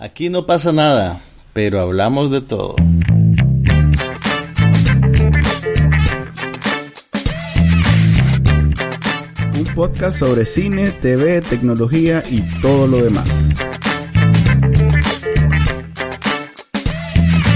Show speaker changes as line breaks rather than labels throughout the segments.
Aquí no pasa nada, pero hablamos de todo.
Un podcast sobre cine, TV, tecnología y todo lo demás.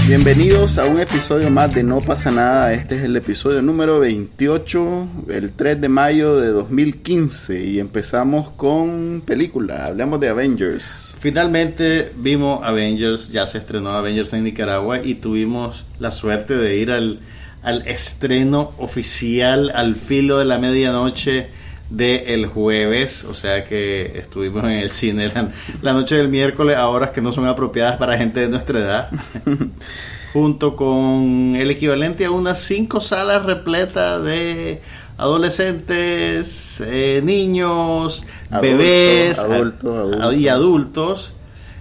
Bienvenidos a un episodio más de No pasa nada. Este es el episodio número 28, el 3 de mayo de 2015 y empezamos con película. Hablemos de Avengers.
Finalmente vimos Avengers, ya se estrenó Avengers en Nicaragua y tuvimos la suerte de ir al, al estreno oficial al filo de la medianoche de el jueves, o sea que estuvimos en el cine la, la, noche del miércoles a horas que no son apropiadas para gente de nuestra edad, junto con el equivalente a unas cinco salas repletas de adolescentes, eh, niños,
Adultos,
bebés
adultos,
a-
adultos.
y adultos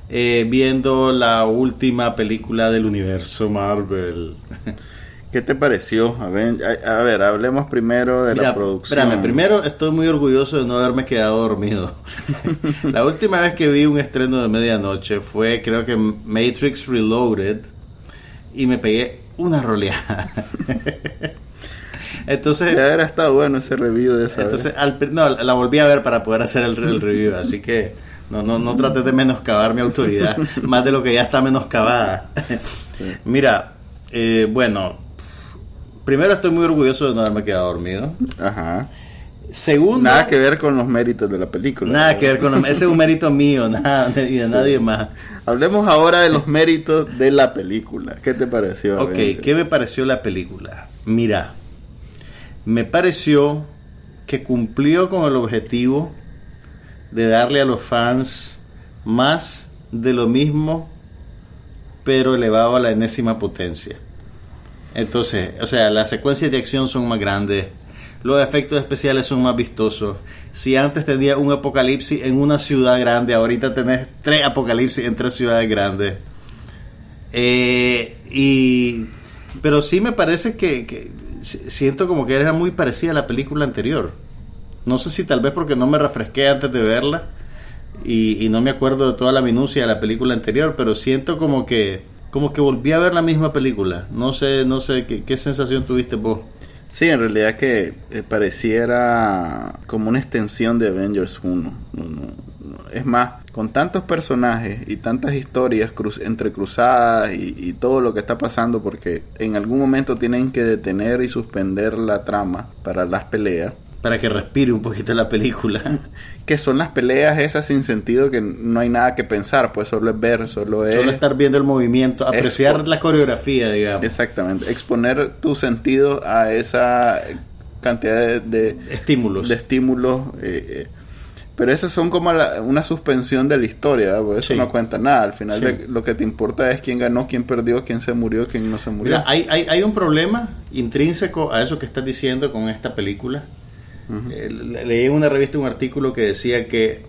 eh, viendo la última película del universo Marvel.
¿Qué te pareció? A, a ver, hablemos primero de la producción.
espérame, primero estoy muy orgulloso de no haberme quedado dormido. la última vez que vi un estreno de medianoche fue creo que Matrix Reloaded y me pegué una roleada. Entonces,
Ya hubiera estado bueno ese review de esa
entonces al no, la volví a ver para poder hacer el, el review, así que no, no, no trates de menoscabar mi autoridad, más de lo que ya está menoscabada. Mira, eh, bueno, primero estoy muy orgulloso de no haberme quedado dormido.
Ajá.
Segundo,
Nada que ver con los méritos de la película.
nada que ver con los- ese es un mérito mío, nada y de nadie más.
Hablemos ahora de los méritos de la película. ¿Qué te pareció?
Ok? ¿qué me pareció la película? Mira, me pareció que cumplió con el objetivo de darle a los fans más de lo mismo, pero elevado a la enésima potencia. Entonces, o sea, las secuencias de acción son más grandes, los efectos especiales son más vistosos. Si antes tenía un apocalipsis en una ciudad grande, ahorita tenés tres apocalipsis en tres ciudades grandes. Eh, y pero sí me parece que, siento como que era muy parecida a la película anterior. No sé si tal vez porque no me refresqué antes de verla y, no me acuerdo de toda la minucia de la película anterior, pero siento como que como que volví a ver la misma película. No sé, no sé qué, sensación tuviste vos.
Sí, en realidad que eh, pareciera como una extensión de Avengers 1. No, no, no. Es más, con tantos personajes y tantas historias cruz entrecruzadas y, y todo lo que está pasando, porque en algún momento tienen que detener y suspender la trama para las peleas.
Para que respire un poquito la película.
Que son las peleas esas sin sentido que no hay nada que pensar, pues solo es ver, solo es...
Solo estar viendo el movimiento, apreciar la coreografía, digamos.
Exactamente, exponer tu sentido a esa cantidad de, de,
Estímulos.
de estímulos. eh, eh. Pero esas son como la- una suspensión de la historia, eso
Sí.
no cuenta nada. Al final
Sí.
de- lo que te importa es quién ganó, quién perdió, quién se murió, quién no se murió.
Mira, hay, hay, hay un problema intrínseco a eso que estás diciendo con esta película. Eh, le- leí en una revista un artículo que decía que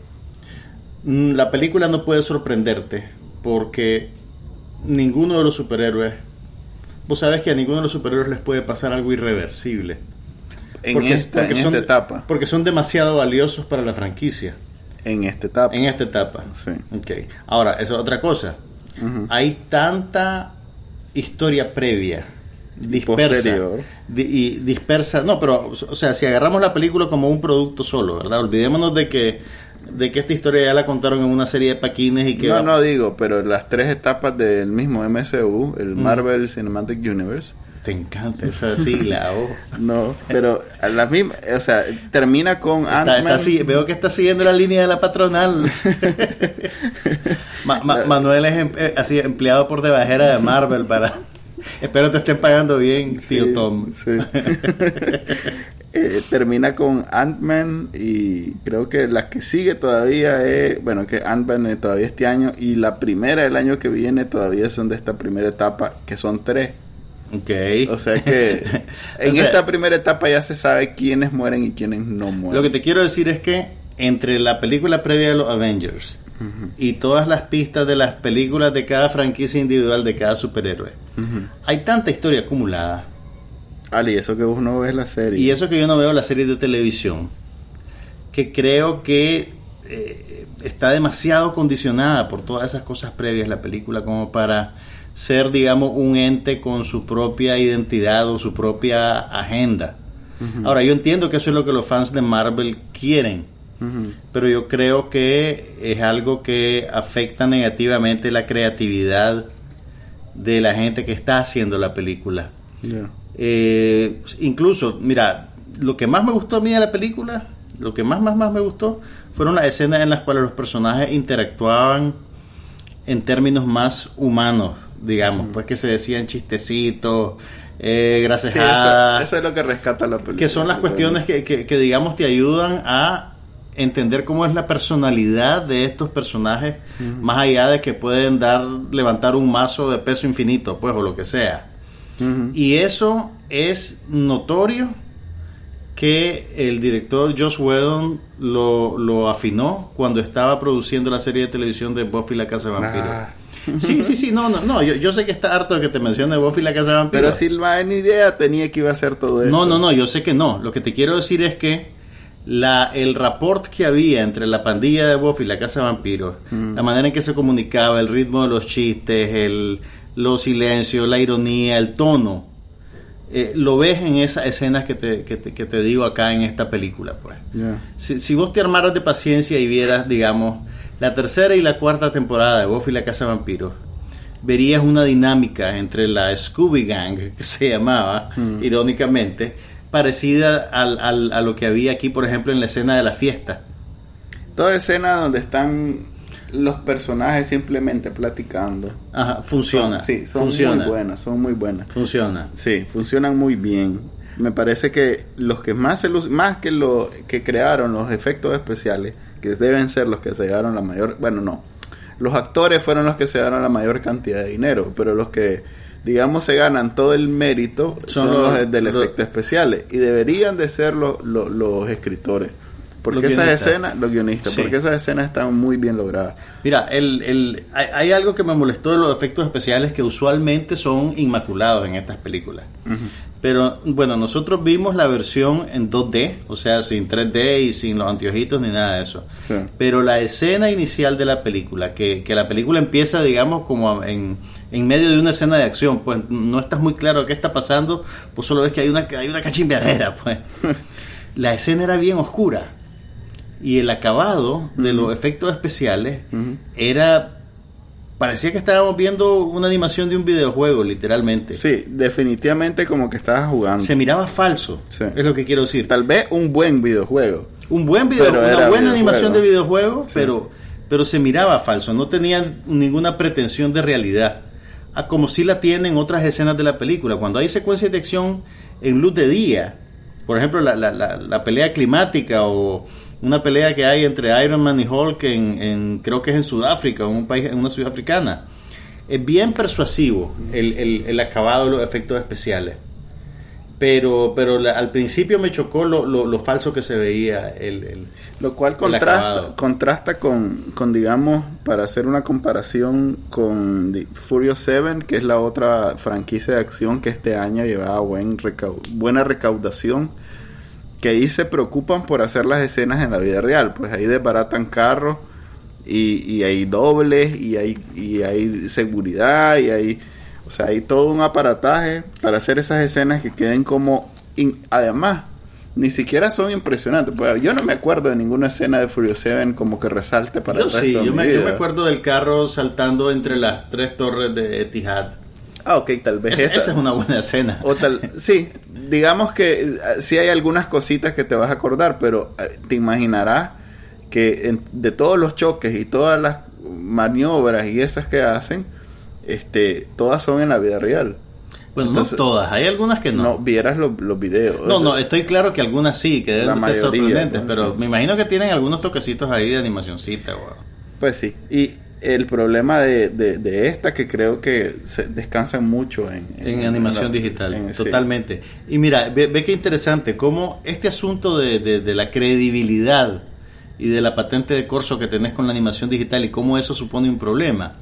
mm, la película no puede sorprenderte porque ninguno de los superhéroes, vos sabes que a ninguno de los superhéroes les puede pasar algo irreversible.
En
porque,
esta,
porque
en
son,
esta etapa.
Porque son demasiado valiosos para la franquicia.
En esta etapa.
En esta etapa.
Sí.
Ok. Ahora, esa es otra cosa.
Ujú.
Hay tanta historia previa, dispersa. di- y dispersa. No, pero, o sea, si agarramos la película como un producto solo, ¿verdad? Olvidémonos de que, de que esta historia ya la contaron en una serie de paquines y que.
No,
va-
no digo, pero las tres etapas del mismo MCU, el Marvel Cinematic Universe,
Te encanta esa sigla. oh.
no, pero a la misma, o sea, termina con
Está-
Ant-Man.
está si- veo que está siguiendo la línea de la patronal. Ma- ma- Manuel es em- eh, así empleado por debajera de Marvel para. Espero te estén pagando bien, tío
Sí,
Tom.
sí. Eh, termina con Ant-Man y creo que la que sigue todavía es, bueno, que Ant-Man todavía este año y la primera del año que viene todavía son de esta primera etapa, que son tres.
Ok.
O sea que en
O sea,
esta primera etapa ya se sabe quiénes mueren y quiénes no mueren.
Lo que te quiero decir es que entre la película previa de los Avengers y todas las pistas de las películas de cada franquicia individual de cada superhéroe, hay tanta historia acumulada.
Ali, eso que vos no ves la serie.
Y eso que yo no veo las series de televisión, que creo que eh, está demasiado condicionada por todas esas cosas previas la película como para ser, digamos, un ente con su propia identidad o su propia agenda. Ahora, yo entiendo que eso es lo que los fans de Marvel quieren, pero yo creo que es algo que afecta negativamente la creatividad de la gente que está haciendo la película. Eh, incluso, mira, lo que más me gustó a mí de la película, lo que más, más, más me gustó, fueron las escenas en las cuales los personajes interactuaban en términos más humanos, digamos, pues que se decían chistecitos, eh, gracias
a... Eso, es lo que rescata la película.
Que son las cuestiones que, que, digamos, te ayudan a entender cómo es la personalidad de estos personajes, más allá de que pueden dar, levantar un mazo de peso infinito, pues, o lo que sea. Y eso es notorio que el director Josh Whedon lo, lo, afinó cuando estaba produciendo la serie de televisión de Buffy la Casa de Vampiros. Ah. Sí, sí, sí, no, no, no, yo, yo sé que está harto de que te mencione Buffy la Casa de Vampiros.
Pero si ni idea tenía que iba a ser todo eso.
No, no, no, yo sé que no. Lo que te quiero decir es que la, el rapport que había entre la pandilla de Buffy y la Casa de Vampiros, mm. la manera en que se comunicaba, el ritmo de los chistes, el, los silencios, la ironía, el tono, eh, lo ves en esas escenas que te, que te, que te digo acá en esta película. pues si, si, vos te armaras de paciencia y vieras, digamos, la tercera y la cuarta temporada de Buffy y la Casa de Vampiros, verías una dinámica entre la Scooby Gang, que se llamaba, mm. irónicamente, parecida al, a lo que había aquí, por ejemplo, en la escena de la fiesta.
Toda escena donde están los personajes simplemente platicando.
Ajá, funciona.
sí, son muy buenas, son muy buenas.
Funciona.
Sí, funcionan muy bien. Me parece que los que más se más que lo que crearon los efectos especiales, que deben ser los que se llevaron la mayor, bueno, no. Los actores fueron los que se llevaron la mayor cantidad de dinero, pero los que digamos, se ganan todo el mérito son, los, del efecto especiales y deberían de ser los, los, escritores. Porque esas escenas, los guionistas, porque esas escenas están muy bien logradas.
Mira, el, el, hay, algo que me molestó de los efectos especiales que usualmente son inmaculados en estas películas. Pero bueno, nosotros vimos la versión en 2D, o sea, sin 3D y sin los anteojitos ni nada de eso. Pero la escena inicial de la película, que, que la película empieza, digamos, como en en medio de una escena de acción, pues no estás muy claro qué está pasando, pues solo ves que hay una, hay una cachimbeadera, pues. La escena era bien oscura y el acabado de los efectos especiales era parecía que estábamos viendo una animación de un videojuego, literalmente.
Sí, definitivamente como que estabas jugando.
Se miraba falso, es lo que quiero decir.
Tal vez un buen videojuego.
Un buen videojuego, una buena animación de videojuego, pero, pero se miraba falso, no tenía ninguna pretensión de realidad a como si la tienen otras escenas de la película. Cuando hay secuencias de acción en luz de día, por ejemplo, la, la, la, pelea climática o una pelea que hay entre Iron Man y Hulk en, creo que es en Sudáfrica, en un país, en una ciudad africana, es bien persuasivo el, el, el acabado de los efectos especiales. Pero pero al principio me chocó lo, lo, falso que se veía el,
lo cual contrasta contrasta con, con digamos para hacer una comparación con The Furious 7 que es la otra franquicia de acción que este año llevaba buen buena recaudación que ahí se preocupan por hacer las escenas en la vida real pues ahí desbaratan carros y, y hay dobles y hay y hay seguridad y hay o sea, hay todo un aparataje para hacer esas escenas que queden como... Además, ni siquiera son impresionantes. Pues yo no me acuerdo de ninguna escena de Furious 7 como que resalte para
yo sí, yo me, yo me, acuerdo del carro saltando entre las tres torres de Etihad.
Ah, ok, tal vez
esa. esa es una buena escena.
O tal, sí, digamos que eh, sí hay algunas cositas que te vas a acordar, pero eh, te imaginarás que de todos los choques y todas las maniobras y esas que hacen, este, todas son en la vida real.
Bueno, no todas, hay algunas que no.
No, vieras los, videos.
No, no, estoy claro que algunas sí, que deben ser sorprendentes, pero me imagino que tienen algunos toquecitos ahí de animacioncita,
Pues sí, y el problema de, de, esta que creo que se descansan mucho en,
en, animación digital, totalmente. Y mira, ve, ve, qué interesante, cómo este asunto de, de, la credibilidad y de la patente de corso que tenés con la animación digital y cómo eso supone un problema.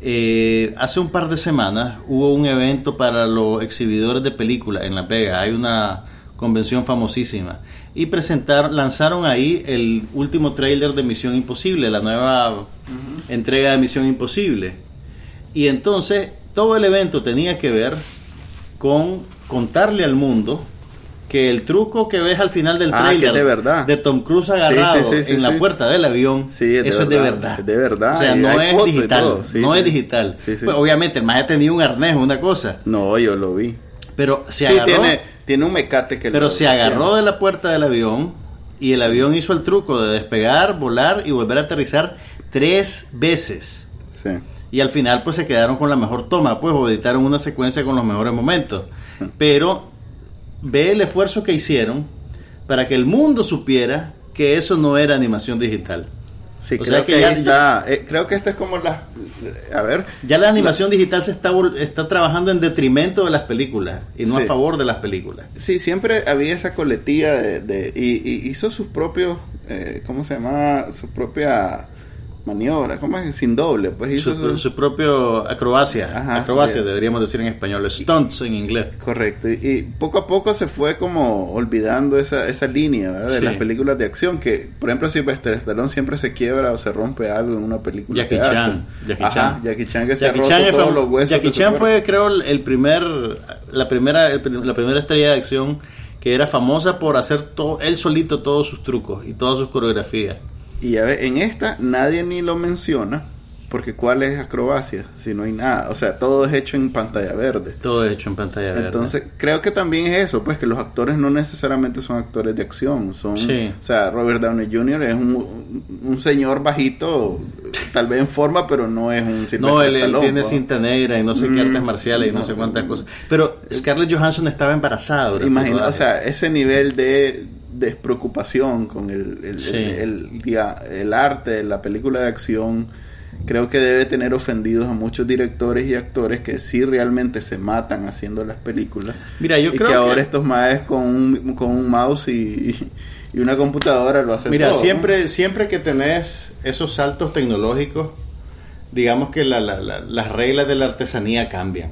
Eh, hace un par de semanas hubo un evento para los exhibidores de películas en La Vega. Hay una convención famosísima. Y presentaron, lanzaron ahí el último trailer de Misión Imposible, la nueva entrega de Misión Imposible. Y entonces todo el evento tenía que ver con contarle al mundo que el truco que ves al final del
Ah,
trailer
de verdad.
de Tom Cruise agarrado
Sí, sí, sí,
en la puerta del avión,
Sí, es de
eso es de
verdad, de verdad,
O sea, no es digital, no es digital. Pues, obviamente el más tenía un arnés, una cosa,
No, yo lo vi.
pero se
sí,
agarró,
tiene, tiene un mecate que
pero
lo-
se agarró de la puerta del avión y el avión hizo el truco de despegar, volar y volver a aterrizar tres veces.
Sí.
Y al final pues se quedaron con la mejor toma, pues o editaron una secuencia con los mejores momentos. Pero ve el esfuerzo que hicieron para que el mundo supiera que eso no era animación digital.
Sí,
O
creo
sea que
que,
ya-
está. eh, creo que esta es como la. A ver.
Ya la animación digital se está, está trabajando en detrimento de las películas y no
Sí.
a favor de las películas.
Sí, siempre había esa coletilla de. de- y, y hizo sus propios. Eh, ¿Cómo se llama? Su propia maniobra. ¿Cómo es? Sin doble. Pues hizo
Su,
su-
su propio acrobacia,
Ajá,
acrobacia
de-
deberíamos decir en español, stunts en inglés.
Correcto, y, y poco a poco se fue como olvidando esa, esa línea ¿verdad? de
Sí.
las películas de acción que, por ejemplo, Sylvester Stallone siempre se quiebra o se rompe algo en una película
Jackie
que hace.
Chan, Jackie
Ajá,
Chan.
Jackie Chan que se ha roto
Chan,
todos
fam-
los huesos.
Jackie
de su
Chan fue, creo, el primer, la primera, el la primera estrella de acción que era famosa por hacer todo, él solito todos sus trucos y todas sus coreografías.
Y ya ves, en esta nadie ni lo menciona, porque ¿cuál es acrobacia? Si no hay nada, o sea, todo es hecho en pantalla verde.
Todo hecho en pantalla verde.
Entonces, creo que también es eso, pues que los actores no necesariamente son actores de acción, son,
Sí.
o sea, Robert Downey Jr. es un, un señor bajito, tal vez en forma, pero no es un
no, él, tiene
¿no?
cinta negra y no sé qué
Mm,
artes marciales y no,
no,
sé cuántas cosas. Pero Scarlett Johansson estaba embarazada.
Imagina, o sea, ese nivel de despreocupación con el, el,
Sí.
el- el- arte, la película de acción, creo que debe tener ofendidos a muchos directores y actores que sí realmente se matan haciendo las películas.
Mira, yo
y
creo
que
que-
ahora estos maes con un, con un mouse y, y una computadora lo hacen
Mira,
todo, ¿no?
siempre, siempre que tenés esos saltos tecnológicos, digamos que la- la- la- las reglas de la artesanía cambian.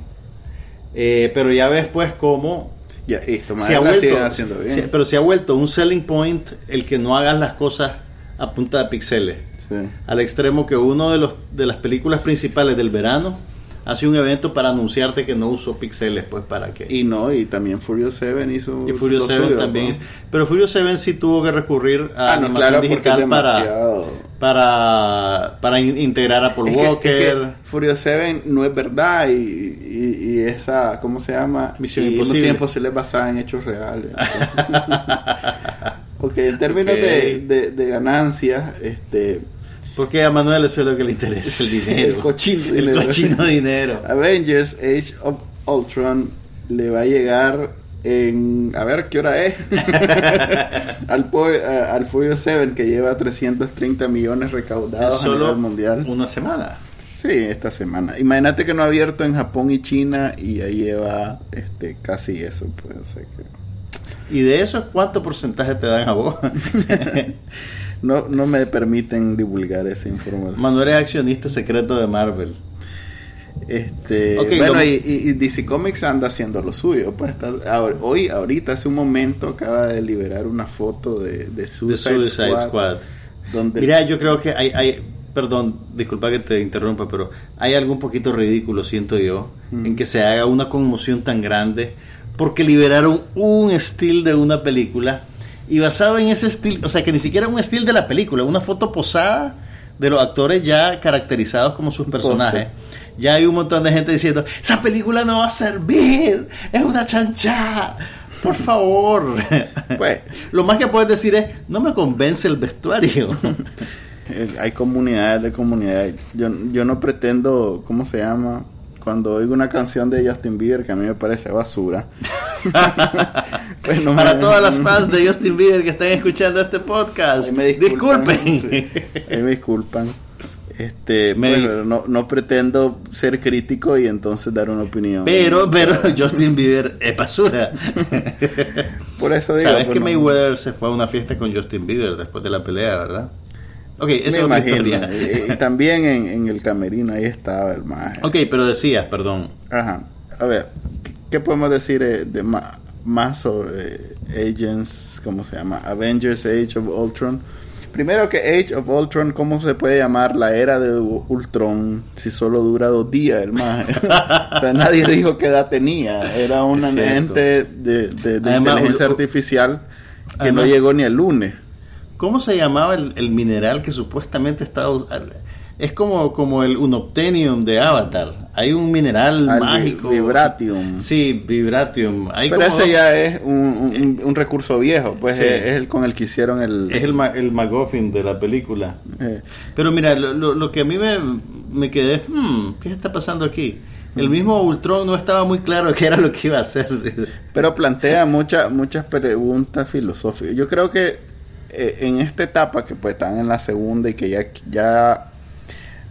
Eh, pero ya ves pues cómo
Ya, esto
se ha vuelto,
haciendo bien.
pero se ha vuelto un selling point el que no hagas las cosas a punta de pixeles.
Sí.
Al extremo que uno de los de las películas principales del verano hace un evento para anunciarte que no usó pixeles, pues para que
Y no, y también Furious 7 hizo
y Furious
lo
7
suyo,
también.
¿no?
es- Pero Furious 7 sí tuvo que recurrir a
Ah, no,
animación
claro, porque es
digital para, para, para in- integrar a Paul
Es que- es
Walker.
que Furious 7 no es verdad y, y, y esa, ¿cómo se llama?
Misión
Y
Imposible.
Misión es basada en hechos reales. entonces. ok, en términos
Ok.
de, de, de ganancias, este,
Porque a Manuel es lo que le interesa, el dinero.
El cochino
El
dinero.
cochino dinero.
Avengers Age of Ultron le va a llegar en... A ver, ¿qué hora es? al, a- al Furious 7 que lleva 330 millones
Es
recaudados a
solo
nivel mundial.
una semana.
Sí, esta semana. Imagínate que no ha abierto en Japón y China y ya lleva este casi eso, pues. o sea que-
¿Y de eso cuánto porcentaje te dan a vos?
no, no me permiten divulgar esa información.
Manuel es accionista secreto de Marvel.
Este,
Ok,
bueno,
lo-
y, DC Comics anda haciendo lo suyo. Pues está, hoy, ahorita, hace un momento, acaba de liberar una foto de, de
De
Suicide,
Suicide
Squad,
Squad.
donde
Mira, yo creo que hay, hay, perdón, disculpa que te interrumpa, pero hay algo un poquito ridículo, siento yo,
Mm.
en que se haga una conmoción tan grande porque liberaron un estilo de una película y basado en ese estilo, o sea, que ni siquiera un estilo de la película, una foto posada de los actores ya caracterizados como sus personajes. Ya hay un montón de gente diciendo, esa película no va a servir, es una chancha. Por favor.
Pues-
Lo más que puedes decir es, no me convence el vestuario.
eh, hay comunidades de comunidades. Yo, yo no pretendo, ¿cómo se llama? Cuando oigo una canción de Justin Bieber que a mí me parece basura. pues no
Para
me-
todas las fans de Justin Bieber que están escuchando este podcast,
Ahí me disculpan,
disculpen.
sí, ahí me disculpan. Este,
Me-
bueno, no, no pretendo ser crítico y entonces dar una opinión.
Pero, pero Justin Bieber es basura.
Por eso digo,
Sabes
pues,
que
no-
Mayweather se fue a una fiesta con Justin Bieber después de la pelea, ¿verdad? Ok, esa es
me
otra
imagino.
historia.
Y, y también en, en el camerino ahí estaba el maje.
Ok, pero decías, perdón.
Ajá. A ver, ¿qué- ¿qué podemos decir eh, de ma- más sobre Agents, ¿cómo se llama? Avengers Age of Ultron. Primero que Age of Ultron, ¿cómo se puede llamar la era de Ultron si solo dura dos días, hermano? o sea, nadie dijo qué edad tenía. Era un
Es cierto.
ente de, de- de
Además,
inteligencia artificial que
Además-
no llegó ni el lunes.
¿Cómo se llamaba el, el mineral que supuestamente estaba Es como, como el unobtainium de Avatar. Hay un mineral
Al vi-
mágico.
Vibratium.
Sí, vibratium. Hay
Pero
como
ese
dos-
ya es un, un- un recurso viejo, pues
Sí.
es, es el con el que hicieron el...
Es el, ma- el MacGuffin de la película.
eh,
Pero mira, lo, lo- lo que a mí me, me quedé, hmm, ¿qué está pasando aquí? El mismo Ultron no estaba muy claro qué era lo que iba a hacer.
pero plantea muchas muchas preguntas filosóficas. Yo creo que eh, en esta etapa que pues están en la segunda y que ya, ya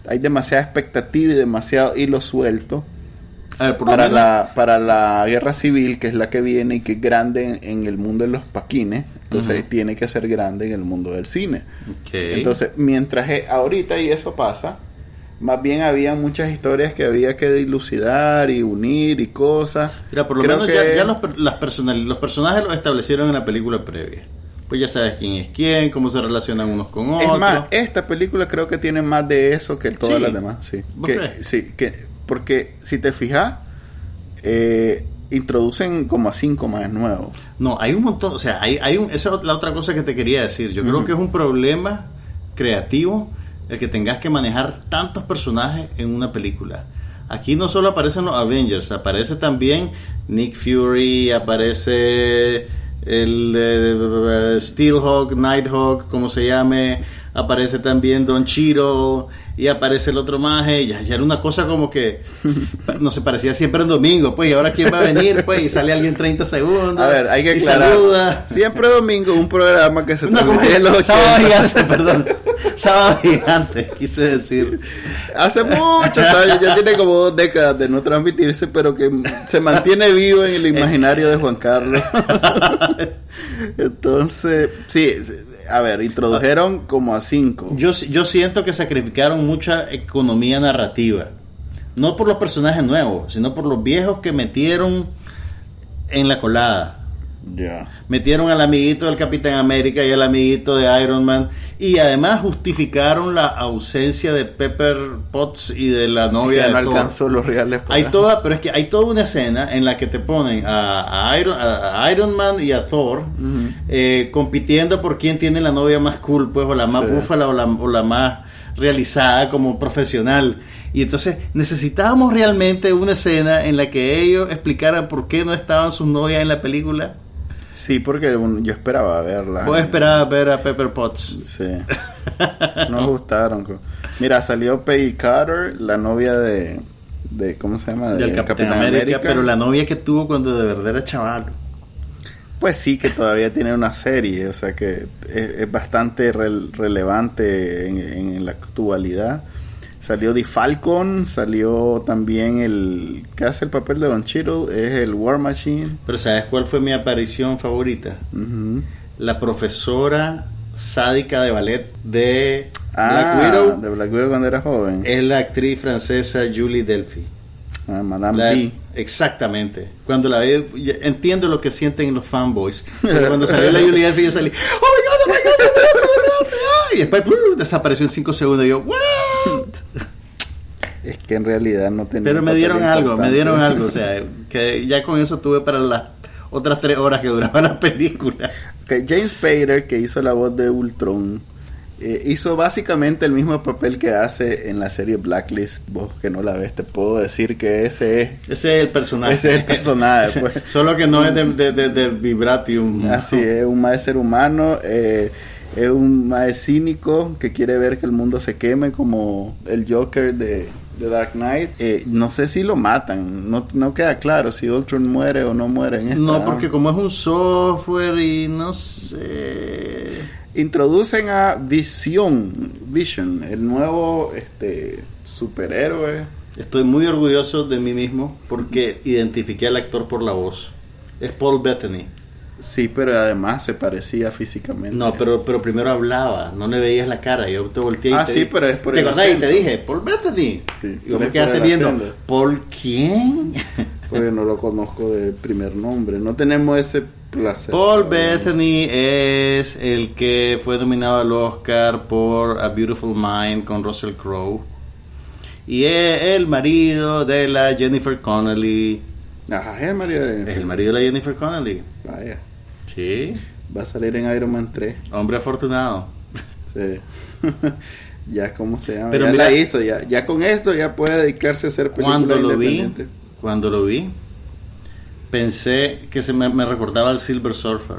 hay demasiada expectativa y demasiado hilo suelto
ver,
para
menos-
la, para la guerra civil, que es la que viene y que es grande en, en el mundo de los paquines, entonces tiene que ser grande en el mundo del cine. Entonces, mientras ahorita y eso pasa, más bien había muchas historias que había que dilucidar y unir y cosas.
Mira, por lo
Creo
menos
que-
ya, ya los, las personal, los personajes los establecieron en la película previa. Pues ya sabes quién es quién, cómo se relacionan unos con otros.
Es más, esta película creo que tiene más de eso que todas
Sí.
las demás. Sí,
¿Vos
que,
crees?
sí que, porque si te fijas, eh, introducen como a cinco más nuevos.
No, hay un montón, o sea, hay, hay un, esa es la otra cosa que te quería decir. Yo creo que es un problema creativo el que tengas que manejar tantos personajes en una película. Aquí no solo aparecen los Avengers, aparece también Nick Fury, aparece el eh, Steelhawk, Nighthawk, como se llame, aparece también Don Chiro y aparece el otro maje, ya, ya era una cosa como que no se parecía siempre en domingo, pues, y ahora quién va a venir, pues, y sale alguien 30 segundos.
A ver, hay que
y
aclarar.
saluda.
Siempre domingo un programa que se
No,
transmite en los
sábado
80.
gigante, perdón. Sábado gigante, quise decir.
Hace muchos años, ya tiene como dos décadas de no transmitirse, pero que se mantiene vivo en el imaginario de Juan Carlos. Entonces, sí, a ver, introdujeron como a cinco.
Yo, yo siento que sacrificaron mucha economía narrativa. No por los personajes nuevos, sino por los viejos que metieron en la colada.
Ya.
Metieron al amiguito del Capitán América y al amiguito de Iron Man. Y además justificaron la ausencia de Pepper Potts y de la novia
Ya no
de Thor.
alcanzó los reales.
Hay toda, pero es que hay toda una escena en la que te ponen a, a Iron, a- a Iron Man y a Thor eh, compitiendo por quién tiene la novia más cool, pues, o la más
Sí.
búfala o la, o la más realizada como profesional. Y entonces necesitábamos realmente una escena en la que ellos explicaran por qué no estaban sus novias en la película.
Sí, porque yo esperaba verla.
Vos esperabas ver a Pepper Potts.
Sí. No gustaron. Mira, salió Peggy Carter, la novia de, de ¿cómo se llama?
Del
De
Capitán, América, pero la novia que tuvo cuando de verdad era chaval.
Pues sí, que todavía tiene una serie, o sea que es, es bastante rel- relevante en, en la actualidad. Salió The Falcon, salió también el que hace el papel de Don Cheadle, es el War Machine.
Pero ¿sabes cuál fue mi aparición favorita?
Ujú.
la profesora sádica de ballet de
Ah,
Black Widow
de Black Widow cuando era joven.
es la actriz francesa Julie Delphi.
Ah, Madame
La-
B.
exactamente. Cuando la veo, entiendo lo que sienten los fanboys. Pero cuando salió la Julie Delphi, yo salí, ¡Oh my god, oh my god, oh my god, oh my god! ah", Y después ¡brr! desapareció en 5 segundos. Y yo,
Es que en realidad no tenía.
Pero me dieron algo, me dieron algo. O sea, que ya con eso tuve para las otras 3 horas que duraba la película.
Ok, James Spader, que hizo la voz de Ultron, eh, hizo básicamente el mismo papel que hace en la serie Blacklist. Vos que no la ves, te puedo decir que ese es.
Ese es el personaje.
Ese es el personaje, pues.
Solo que no es de, de, de- del Vibratium.
Así es, un maestro ser humano, eh, es un maestro cínico que quiere ver que el mundo se queme como el Joker de, de Dark Knight. Eh, no sé si lo matan, no, no queda claro si Ultron muere o no muere en esta.
No, porque como es un software y no sé.
Introducen a Vision, Vision, el nuevo este superhéroe.
Estoy muy orgulloso de mí mismo porque identifiqué al actor por la voz. Es Paul Bethany.
Sí, pero además se parecía físicamente.
No, pero, pero primero hablaba, no le veías la cara. Yo te volteé y
Ah,
te
sí,
di-
pero es por
¿Te
el
acordás? Y te dije, Paul Bethany.
Sí,
y vos me quedaste
por
viendo,
acento.
¿Paul quién?
Porque no lo conozco de primer nombre. No tenemos ese placer.
Paul Bethany es el que fue nominado al Oscar por A Beautiful Mind con Russell Crowe. Y es el marido de la Jennifer Connelly.
Ajá, es el marido de...
Es el marido de la Jennifer Connelly.
Vaya.
Sí.
Va a salir en Iron Man 3.
Hombre afortunado.
Sí. ya, ¿cómo se llama?
Pero
ya
mira-
la hizo. Ya, ya con esto ya puede dedicarse a hacer películas
Cuando lo vi, cuando lo vi, pensé que se me, me recordaba al Silver Surfer.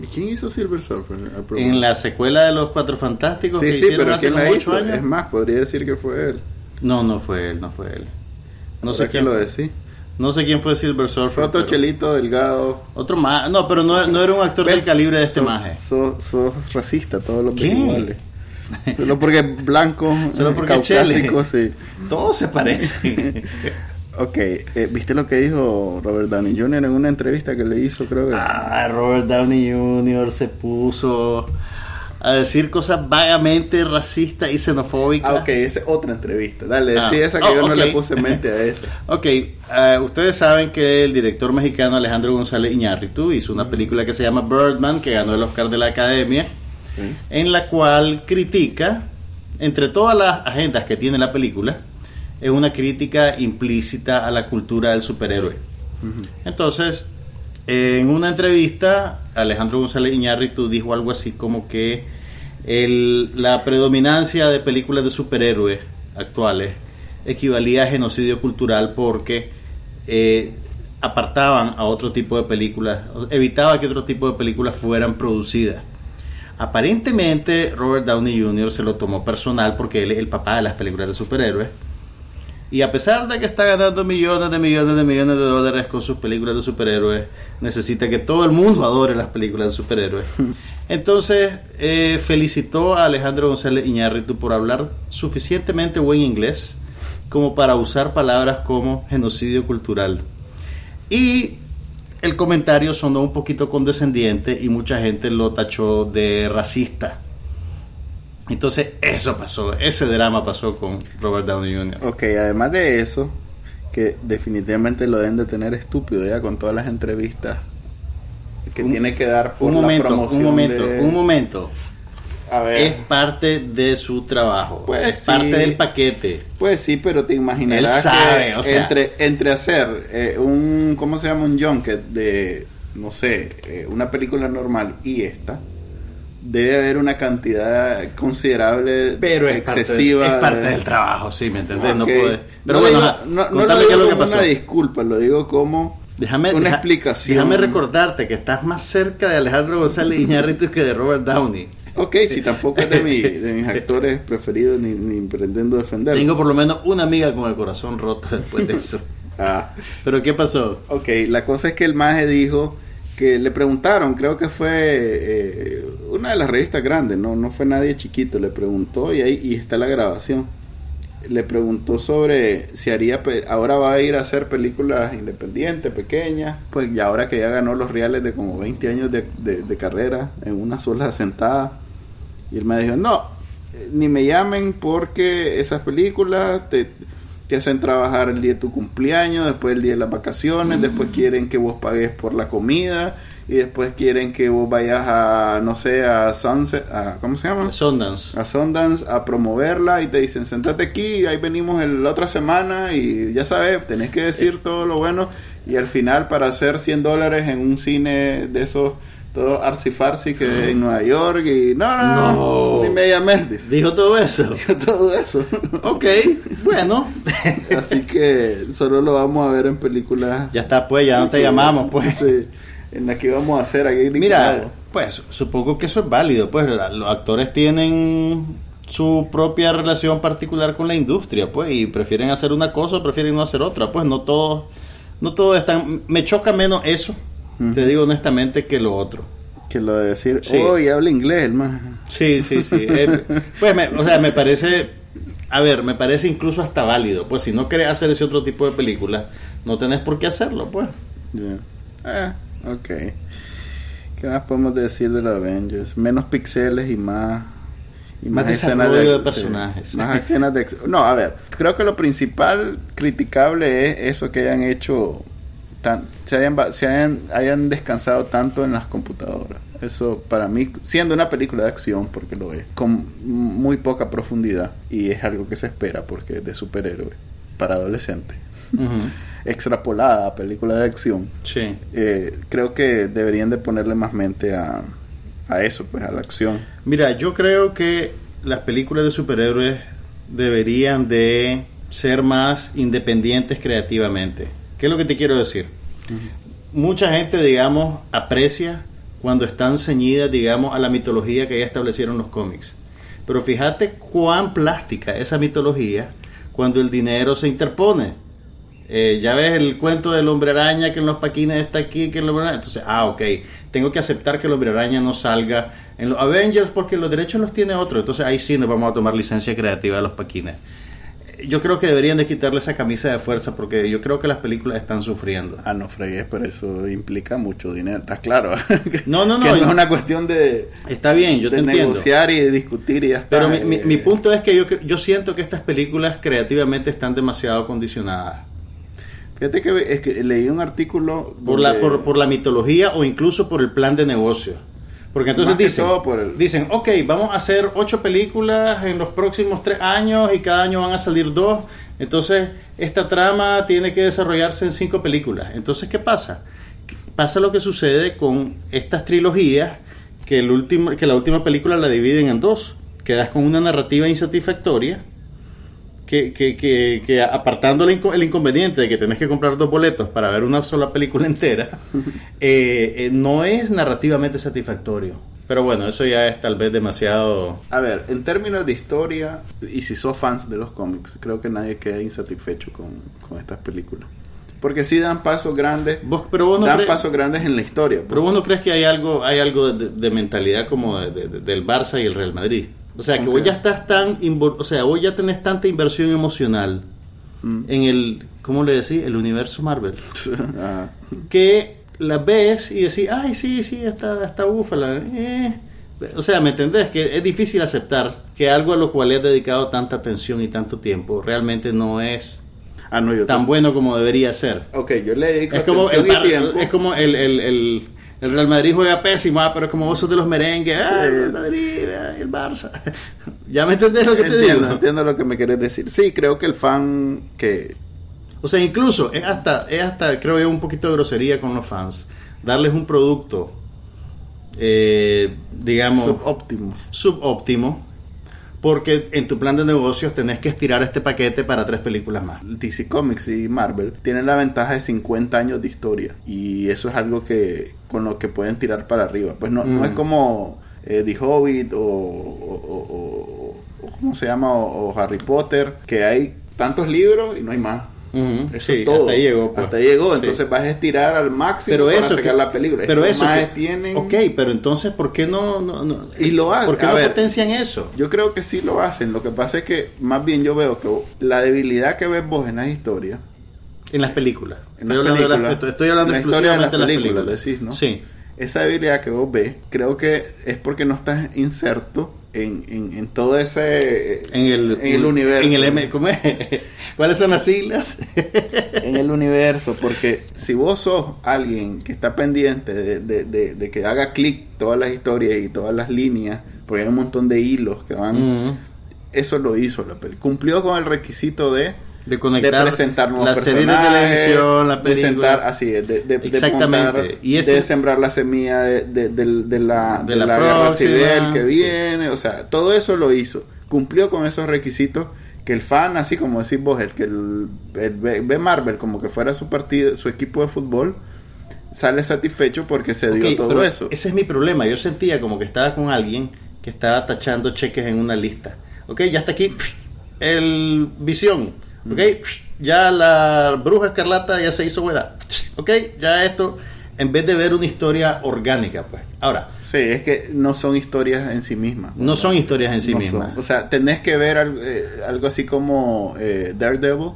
¿Y quién hizo Silver Surfer? Ah,
En la secuela de los Cuatro Fantásticos
Sí,
que
sí,
hicieron
pero
hace
¿quién
como
la hizo?
años.
Es más, podría decir que fue él.
No, no fue él, no fue él. No sé quién
lo decís.
No sé quién fue Silver Surfer.
otro
pero-
chelito delgado.
Otro más. No, pero no, no era un actor del calibre de este
Sos-
maje.
Sos, sos racista, todos los iguales. Solo porque es blanco,
Solo
eh,
porque es
caucásico, sí.
Todos se parecen.
Ok, eh, ¿viste lo que dijo Robert Downey Jr. en una entrevista que le hizo, creo que?
ah, Robert Downey Jr. se puso a decir cosas vagamente racistas y xenofóbicas.
Ah, ok, esa es otra entrevista. Dale,
Ah.
sí, esa que
Oh,
yo no le puse mente a esa.
Ok, eh, ustedes saben que el director mexicano Alejandro González Iñárritu hizo una película que se llama Birdman, que ganó el Oscar de la Academia,
Sí.
en la cual critica, entre todas las agendas que tiene la película, es una crítica implícita a la cultura del superhéroe. Entonces, en una entrevista, Alejandro González Iñárritu dijo algo así como que la predominancia de películas de superhéroes actuales equivalía a genocidio cultural porque eh, apartaban a otro tipo de películas, evitaba que otro tipo de películas fueran producidas. Aparentemente Robert Downey Jr. se lo tomó personal porque él es el papá de las películas de superhéroes. Y a pesar de que está ganando millones de millones de millones de dólares con sus películas de superhéroes, necesita que todo el mundo adore las películas de superhéroes. Entonces, eh, felicitó a Alejandro González Iñárritu por hablar suficientemente buen inglés como para usar palabras como genocidio cultural. Y el comentario sonó un poquito condescendiente y mucha gente lo tachó de racista. Entonces, eso pasó, ese drama pasó con Robert Downey Jr.
Ok, además de eso, que definitivamente lo deben de tener estúpido ya con todas las entrevistas que
Un-
tiene que dar por
Un
la
momento,
promoción
un momento,
de-
un momento.
A ver,
Es parte de su trabajo,
Pues
es
sí.
parte del paquete.
pues sí, pero te imaginarás
Él sabe,
que
o sea-
entre, entre hacer eh, un, ¿cómo se llama? Un junket de, no sé, eh, una película normal y esta, debe haber una cantidad considerable,
Pero es parte,
excesiva.
es parte
de-
del trabajo, sí, ¿me entendés? No
Ok.
puede. Pero
no,
bueno,
digo- no, no lo
qué
digo
es lo que
como
pasó.
una disculpa, lo digo como
Déjame,
una
deja-
explicación.
Déjame recordarte que estás más cerca de Alejandro González Iñárritu que de Robert Downey.
Ok, si tampoco es de, mi- de mis actores preferidos ni, ni pretendo defenderlo.
Tengo por lo menos una amiga con el corazón roto después de eso.
Ah,
Pero ¿qué pasó?
ok, la cosa es que el maje dijo que le preguntaron, creo que fue eh, una de las revistas grandes, no, no fue nadie chiquito, le preguntó y ahí y está la grabación. Le preguntó sobre si haría, ahora va a ir a hacer películas independientes, pequeñas, pues y ahora que ya ganó los reales de como 20 años de, de- de carrera en una sola sentada. Y él me dijo, no, eh, ni me llamen porque esas películas te, te hacen trabajar el día de tu cumpleaños, después el día de las vacaciones, después quieren que vos pagues por la comida y después quieren que vos vayas a, no sé, a Sunset, a, ¿cómo se llama?
Sundance.
a Sundance a promoverla y te dicen, sentate aquí, ahí venimos el- la otra semana y ya sabes, tenés que decir todo lo bueno y al final para hacer 100 dólares en un cine de esos, todo artsy farsi que en Nueva York y no, no, no, ni me llames, dice.
Dijo todo eso.
todo eso.
Ok, bueno.
Así que solo lo vamos a ver en películas.
ya está, pues, ya no te llamamos, pues.
sí, en la que vamos a hacer aquí
Mira, pues supongo que eso es válido, pues los actores tienen su propia relación particular con la industria, pues, y prefieren hacer una cosa o prefieren no hacer otra, pues no todos, no todos están, me choca menos eso, te digo honestamente, que lo otro.
Que lo de decir,
Sí.
oh, y habla inglés, el más.
Sí, sí, sí. eh, pues, me- o sea, me parece, a ver, me parece incluso hasta válido, pues si no querés hacer ese otro tipo de película, no tenés por qué hacerlo, pues.
Ya. Ah, ok. ¿Qué más podemos decir de los Avengers? Menos pixeles y más y
Más
escenas
de
sí,
personajes.
más escenas de. No, a ver, creo que lo principal criticable es eso que hayan hecho, tan, se, hayan, se hayan, hayan descansado tanto en las computadoras. Eso para mí, siendo una película de acción, porque lo es, con muy poca profundidad y es algo que se espera porque es de superhéroes para adolescentes, extrapolada a película de acción.
Sí.
Eh, creo que deberían de ponerle más mente a, a eso, pues a la acción.
Mira, yo creo que las películas de superhéroes deberían de ser más independientes creativamente. ¿Qué es lo que te quiero decir? Mucha gente, digamos, aprecia cuando están ceñidas, digamos, a la mitología que ya establecieron los cómics. Pero fíjate cuán plástica esa mitología cuando el dinero se interpone. Eh, ya ves el cuento del hombre araña que en los paquines está aquí, que el hombre. Entonces, ah, ok, tengo que aceptar que el hombre araña no salga en los Avengers porque los derechos los tiene otro. Entonces ahí sí nos vamos a tomar licencia creativa de los paquines. Yo creo que deberían de quitarle esa camisa de fuerza porque yo creo que las películas están sufriendo.
Ah, no fregues, pero eso implica mucho dinero, ¿estás claro?
No, no, no,
Que no
y-
es una cuestión de,
Está bien, yo te
de
entiendo.
negociar y de discutir y ya está.
Pero mi, mi-
Eh,
mi punto es que yo, yo siento que estas películas creativamente están demasiado condicionadas.
Fíjate que, es que leí un artículo...
por la, por la mitología o incluso por el plan de negocio. Porque entonces dicen,
el-
dicen, ok, vamos a hacer ocho películas en los próximos tres años y cada año van a salir dos. Entonces, esta trama tiene que desarrollarse en cinco películas. Entonces, ¿qué pasa? Pasa lo que sucede con estas trilogías, que, el último, que la última película la dividen en dos. Quedas con una narrativa insatisfactoria que, que, que, que apartando el, inco- el inconveniente de que tenés que comprar dos boletos para ver una sola película entera, eh, eh, no es narrativamente satisfactorio. Pero bueno, eso ya es tal vez demasiado...
A ver, en términos de historia, y si sos fans de los cómics, creo que nadie queda insatisfecho con, con estas películas. Porque sí dan pasos grandes,
Vos, pero vos no
dan pasos grandes en la historia. pues.
Pero vos no crees que hay algo, hay algo de, de mentalidad como de- de- del Barça y el Real Madrid. O sea, que vos
Ok.
ya estás tan, o sea, vos ya tenés tanta inversión emocional
Mm.
en el, ¿cómo le decís? El universo Marvel.
Ah,
que la ves y decís, ay, sí, sí, está, está búfala. Eh. O sea, ¿me entendés? Que es difícil aceptar que algo a lo cual has dedicado tanta atención y tanto tiempo realmente no es
ah, no, yo
tan bueno como debería ser.
Ok, yo le dedico
Es como, el,
atención y
par-
tiempo.
es como el, el, el, el Real Madrid juega pésimo, ah, pero como vos sos de los merengues, ah, el Real Madrid, ah, el Barça. ¿Ya me entendés lo que te
entiendo,
digo?
entiendo lo que me querés decir. Sí, creo que el fan que
O sea, incluso es hasta, es hasta, creo yo, un poquito de grosería con los fans. Darles un producto, eh, digamos,
subóptimo.
subóptimo, porque en tu plan de negocios tenés que estirar este paquete para tres películas más.
DC Comics y Marvel tienen la ventaja de 50 años de historia y eso es algo que con lo que pueden tirar para arriba. Pues no, no
Mm.
es como eh, The Hobbit o, o, o- o- o- ¿cómo se llama? O Harry Potter, que hay tantos libros y no hay más.
Ujú,
Eso
sí,
es todo.
hasta ahí llegó. pues.
Hasta ahí llegó,
Sí.
entonces vas a estirar al máximo
pero
para
eso
sacar
que-
la película.
pero
Estos
eso que-
tienen
ok pero entonces por qué no, no, no-
Y lo hacen,
por qué
a
no
ver.
potencian eso
Yo creo que sí lo hacen. Lo que pasa es que más bien yo veo que la debilidad que ves vos en las historias
en las películas
En
estoy,
las
hablando de las-
películas.
estoy hablando
La de las
exclusivamente de las
películas,
películas
decís, ¿no?
sí
esa debilidad que vos ves, creo que es porque no estás inserto en, en, en todo ese
en el,
en el universo.
en el M ¿cómo es? ¿cuáles son las siglas?
en el universo, porque si vos sos alguien que está pendiente de, de- de- de que haga clic todas las historias y todas las líneas, porque hay un montón de hilos que van, eso lo hizo la película. Cumplió con el requisito de,
de conectar
de presentar nuevos
la serie de televisión la
de
película
sentar, así es, de, de, de
Exactamente.
montar-
Y ese-
de sembrar la semilla de, la,
la
la guerra civil que
sí.
viene, o sea, todo eso lo hizo, cumplió con esos requisitos que el fan, así como decís vos, el que el, el ve, ve Marvel como que fuera su partido, su equipo de fútbol, sale satisfecho porque se dio todo
pero
eso.
Ese es mi problema. Yo sentía como que estaba con alguien que estaba tachando cheques en una lista. Ok, ya está aquí el visión. Ok, ya la bruja escarlata ya se hizo buena. Ok, ya esto, en vez de ver una historia orgánica, pues. Ahora,
Sí, es que no son historias en sí mismas.
no son historias en sí
No
mismas.
son. O sea, tenés que ver algo, eh, algo así como eh, Daredevil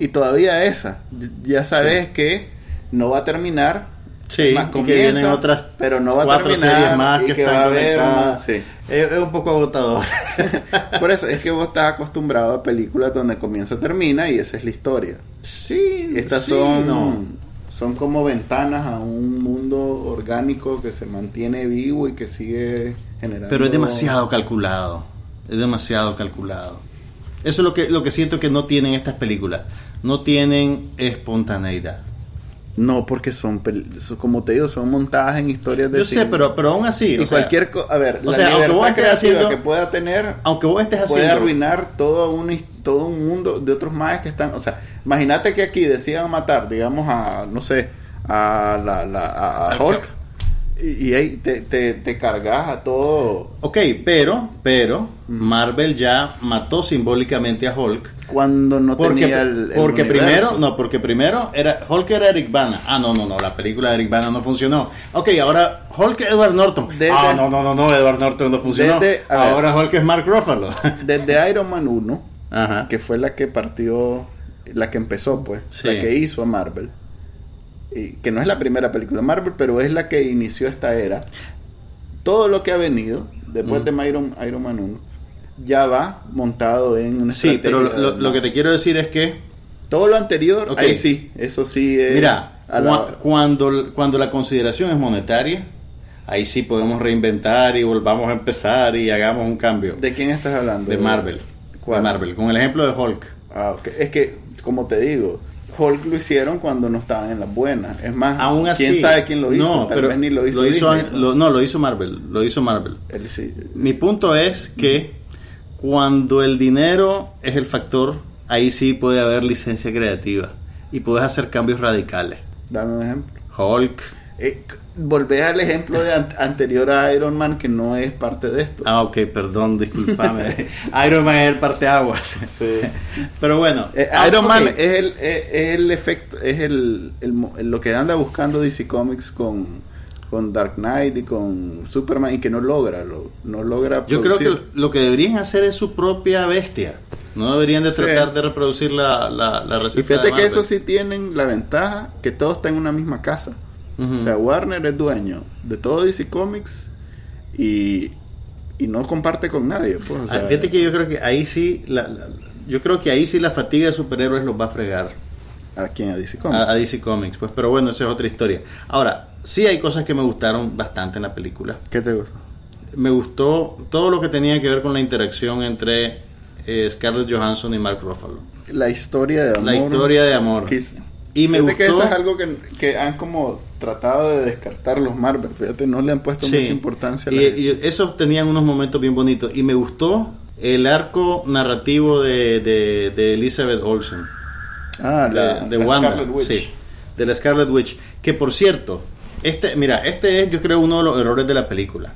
y todavía esa. Ya sabes que no va a terminar
Sí,
Más
y que
comienza,
vienen otras
pero no va a terminar,
series más
y
que,
va a haber
conectadas.
más, sí.
Es, es un poco agotador.
Por eso es que vos estás acostumbrado a películas donde comienza termina y esa es la historia.
sí,
Estas
sí,
son
no.
son como ventanas a un mundo orgánico que se mantiene vivo y que sigue generando.
Pero es demasiado calculado. Es demasiado calculado. Eso es lo que, lo que siento que no tienen estas películas. No tienen espontaneidad.
No, porque son, como te digo, son montadas en historias de
Yo sé,
cine.
pero, pero aún así.
y
o sea,
cualquier co- a ver,
o
la
sea, aunque vos
creativa
haciendo-
que pueda tener
aunque vos estés
puede
haciendo.
arruinar todo un todo un mundo de otros maes que están, o sea, imagínate que aquí decían matar, digamos a no sé, a la, la a, Hulk y, y ahí te, te, te cargas a todo
Ok, pero, pero, Marvel ya mató simbólicamente a Hulk.
Cuando no
Porque,
tenía el, el
porque
universo.
primero, no, porque primero era Hulk era Eric Bana. Ah, no, no, no, la película de Eric Bana no funcionó. Ok, ahora Hulk Edward Norton.
Desde-
ah, no, no, no, no, Edward Norton no funcionó.
Desde- a ver.
ahora Hulk es Mark Ruffalo.
desde Iron Man 1
Ajá.
que fue la que partió, la que empezó, pues,
Sí.
la que hizo a Marvel. Y que no es la primera película de Marvel, pero es la que inició esta era. Todo lo que ha venido después
Mm.
de Iron, Iron Man 1 ya va montado en una
Sí, pero lo, que te quiero decir es que,
Todo lo anterior, ahí sí, eso sí es...
mira,
la-
cuando, cuando la consideración es monetaria, ahí sí podemos reinventar y volvamos a empezar y hagamos un cambio.
¿De quién estás hablando?
De Marvel.
¿Cuál?
De Marvel. Con el ejemplo de Hulk.
Ah, ok. Es que, como te digo, Hulk lo hicieron cuando no estaban en las buenas. Es más,
Aún así.
quién sabe quién lo hizo.
No,
Tal
pero
vez ni lo hizo. Disney,
lo- no, lo hizo Marvel. Lo hizo Marvel.
Él sí.
Mi punto es que cuando el dinero es el factor, ahí sí puede haber licencia creativa y puedes hacer cambios radicales.
Dame un ejemplo.
Hulk.
Eh, c- volvé al ejemplo de an- anterior a Iron Man que no es parte de esto.
Ah, ok, perdón, discúlpame. Iron Man es el parteaguas.
Sí.
Pero bueno.
Eh,
ah,
Iron. Man es el, es, es el efecto, es el, el lo que anda buscando DC Comics con, con Dark Knight y con Superman y que no logra, lo, no logra.
Yo creo que lo que deberían hacer es su propia bestia. No deberían de
Sí.
tratar de reproducir la, la, la
Y fíjate
de
que eso sí tienen la ventaja que todos están en una misma casa. O sea, Warner es dueño de todo DC Comics y, y no comparte con nadie. Pues, o sea,
Ah, Fíjate que yo creo que ahí sí, la, la- yo creo que ahí sí la fatiga de superhéroes los va a fregar
¿A quién? A DC Comics.
a, a DC Comics, pues, pero bueno, esa es otra historia. Ahora, sí hay cosas que me gustaron bastante en la película.
¿Qué te gusta?
Me gustó todo lo que tenía que ver con la interacción entre eh, Scarlett Johansson y Mark Ruffalo.
La historia de amor.
La historia de amor. Y me
fíjate que
gustó-
eso es algo que, que han como tratado de descartar los Marvel. Fíjate, no le han puesto
Sí.
mucha importancia a
Y,
la
y eso tenían unos momentos bien bonitos. Y me gustó el arco narrativo de, de, de Elizabeth Olsen.
Ah, la,
de, de
la
Wanda,
Scarlet Witch.
sí, de la Scarlet Witch. Que por cierto, este, mira, este es yo creo uno de los errores de la película.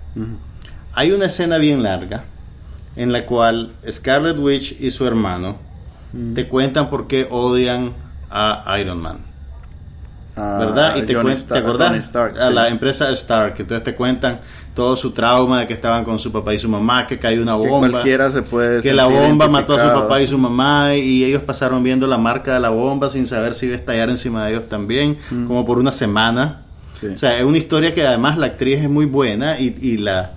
Hay una escena bien larga en la cual Scarlet Witch y su hermano te cuentan por qué odian a Iron Man.
Ah,
¿verdad? Y te,
Johnny
cuen-
Stark-
¿te acordás?
Tony Stark,
a la empresa Stark, entonces te cuentan todo su trauma de que estaban con su papá y su mamá, que cayó una
Que
bomba.
cualquiera se puede
que la bomba mató a su papá y su mamá y ellos pasaron viendo la marca de la bomba sin saber si iba a estallar encima de ellos también, como por una semana.
Sí.
O sea, es una historia que además la actriz es muy buena y, y la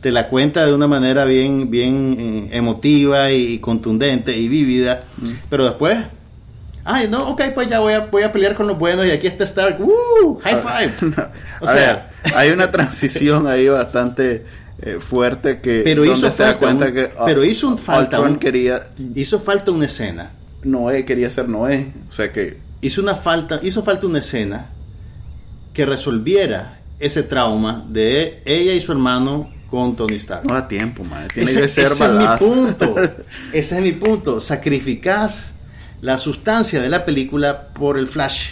te la cuenta de una manera bien bien eh, emotiva y, contundente y vívida,
Mm.
pero después Ay, no, ok, pues ya voy a, voy a pelear con los buenos y aquí está Stark. ¡Woo! ¡High five! O sea,
ver, hay una transición ahí bastante eh, fuerte que
Pero hizo
se da cuenta
un-
que ah,
pero hizo un falta un-
quería
hizo falta una escena.
Noé quería ser Noé, o sea que
hizo una falta, hizo falta una escena que resolviera ese trauma de ella y su hermano con Tony Stark.
no da tiempo, man. Tiene
ese
que ser
ese es mi punto. Ese es mi punto. Sacrificás la sustancia de la película por el flash.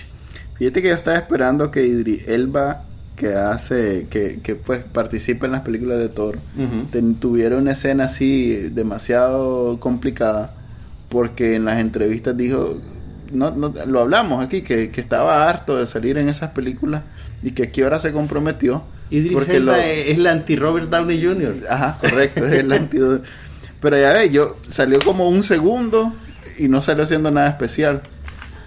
Fíjate que yo estaba esperando que Idris Elba que hace que, que pues participa en las películas de Thor ten- tuviera una escena así demasiado complicada porque en las entrevistas dijo no, no lo hablamos aquí que, que estaba harto de salir en esas películas y que aquí ahora se comprometió
Idris
porque lo-
es la anti-Robert Downey Jr.
Ajá, correcto, es el antídoto. Pero ya ves, yo salió como un segundo y no salió haciendo nada especial.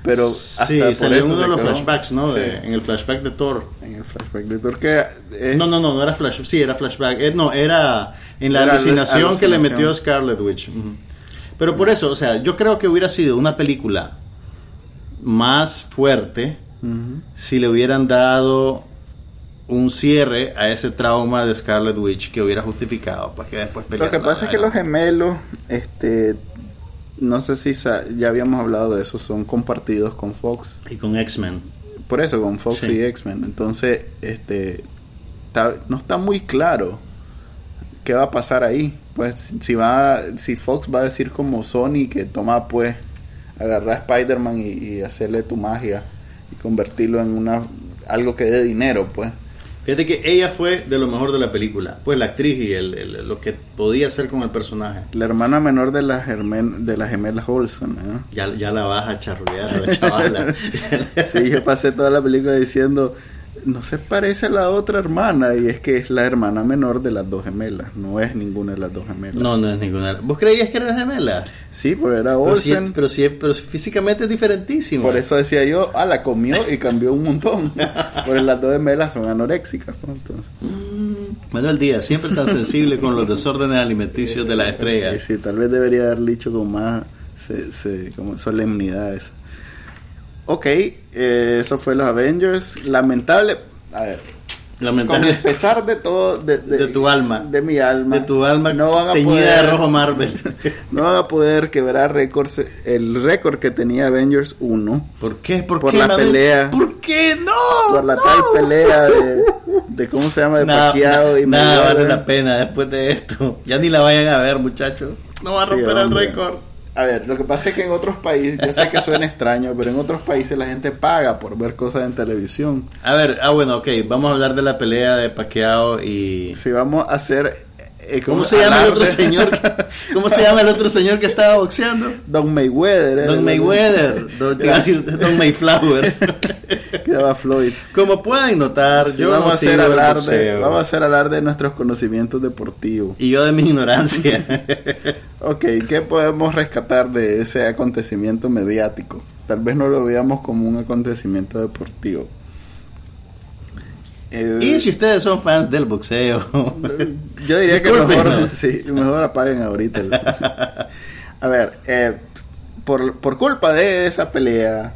Pero
sí,
hasta
salió
por
en
eso
uno de los
quedó.
flashbacks, ¿no?
Sí,
De- en el flashback de Thor.
en el flashback de Thor que es-
No, no, no, no era flash, sí, era flashback. Eh, no, era en la
Era
alucinación,
alu-
que le metió Scarlet Witch. Pero por eso, o sea, yo creo que hubiera sido una película más fuerte si le hubieran dado un cierre a ese trauma de Scarlet Witch que hubiera justificado para que después
Lo que pasa es que los gemelos, este, no sé si ya habíamos hablado de eso, son compartidos con Fox.
y con X-Men.
Por eso, con Fox
Sí.
y X-Men. Entonces, este, está- no está muy claro qué va a pasar ahí. Pues si va, si Fox va a decir como Sony que toma pues agarrar a Spider-Man y, y hacerle tu magia y convertirlo en una algo que dé dinero, pues.
Fíjate que ella fue de lo mejor de la película. Pues la actriz y el, el- lo que podía hacer con el personaje.
La hermana menor de las germen- de las gemelas Olsen, ¿eh?
Ya, ya la vas a la chavala.
Sí, yo pasé toda la película diciendo, no se parece a la otra hermana, y es que es la hermana menor de las dos gemelas, no es ninguna de las dos gemelas.
No, no es ninguna. ¿Vos creías que era gemela?
Sí, pero era
Pero sí,
Olsen,
pero sí, pero físicamente es diferentísimo.
por eso decía yo, ah, la comió y cambió un montón. Porque las dos gemelas son anoréxicas, pues, entonces.
Manuel Díaz, siempre tan sensible con los desórdenes alimenticios de la estrella.
sí, tal vez debería haber dicho con más se, se- como solemnidad eso. Ok, eh, eso fue los Avengers. Lamentable, a ver, con
Lamentable.
el pesar de todo, de,
De tu alma.
de mi alma,
De tu alma
no van a
teñida
poder,
de rojo Marvel.
no van a poder quebrar récords, el récord que tenía Avengers 1
¿Por qué? ¿Por,
Por
qué,
la pelea.
¿Por qué? ¡No!
por la
no.
tal pelea de, de cómo se llama de
Nada,
Pacquiao y
nada vale la pena después de esto. Ya ni la vayan a ver, muchachos. No va a
Sí,
romper el récord.
A ver, lo que pasa es que en otros países, yo sé que suena extraño, pero en otros países la gente paga por ver cosas en televisión.
A ver, ah, bueno, ok. Vamos a hablar de la pelea de Pacquiao y.
Si vamos a hacer... eh,
¿Cómo se llama el otro señor? ¿Cómo se llama el otro señor que estaba boxeando?
Don Mayweather. eh,
Don Mayweather. Don, te iba a decir Don Mayflower.
Quedaba Floyd.
Como pueden notar,
Sí,
yo
vamos,
no
a hacer hablar de, vamos a hacer hablar de nuestros conocimientos deportivos.
Y yo de mi ignorancia.
Ok, ¿qué podemos rescatar de ese acontecimiento mediático? Tal vez no lo veamos como un acontecimiento deportivo. Eh,
y si ustedes son fans del boxeo.
yo diría que mejor,
Discúlpenos.
sí, mejor apaguen ahorita. el- a ver, eh, por, por culpa de esa pelea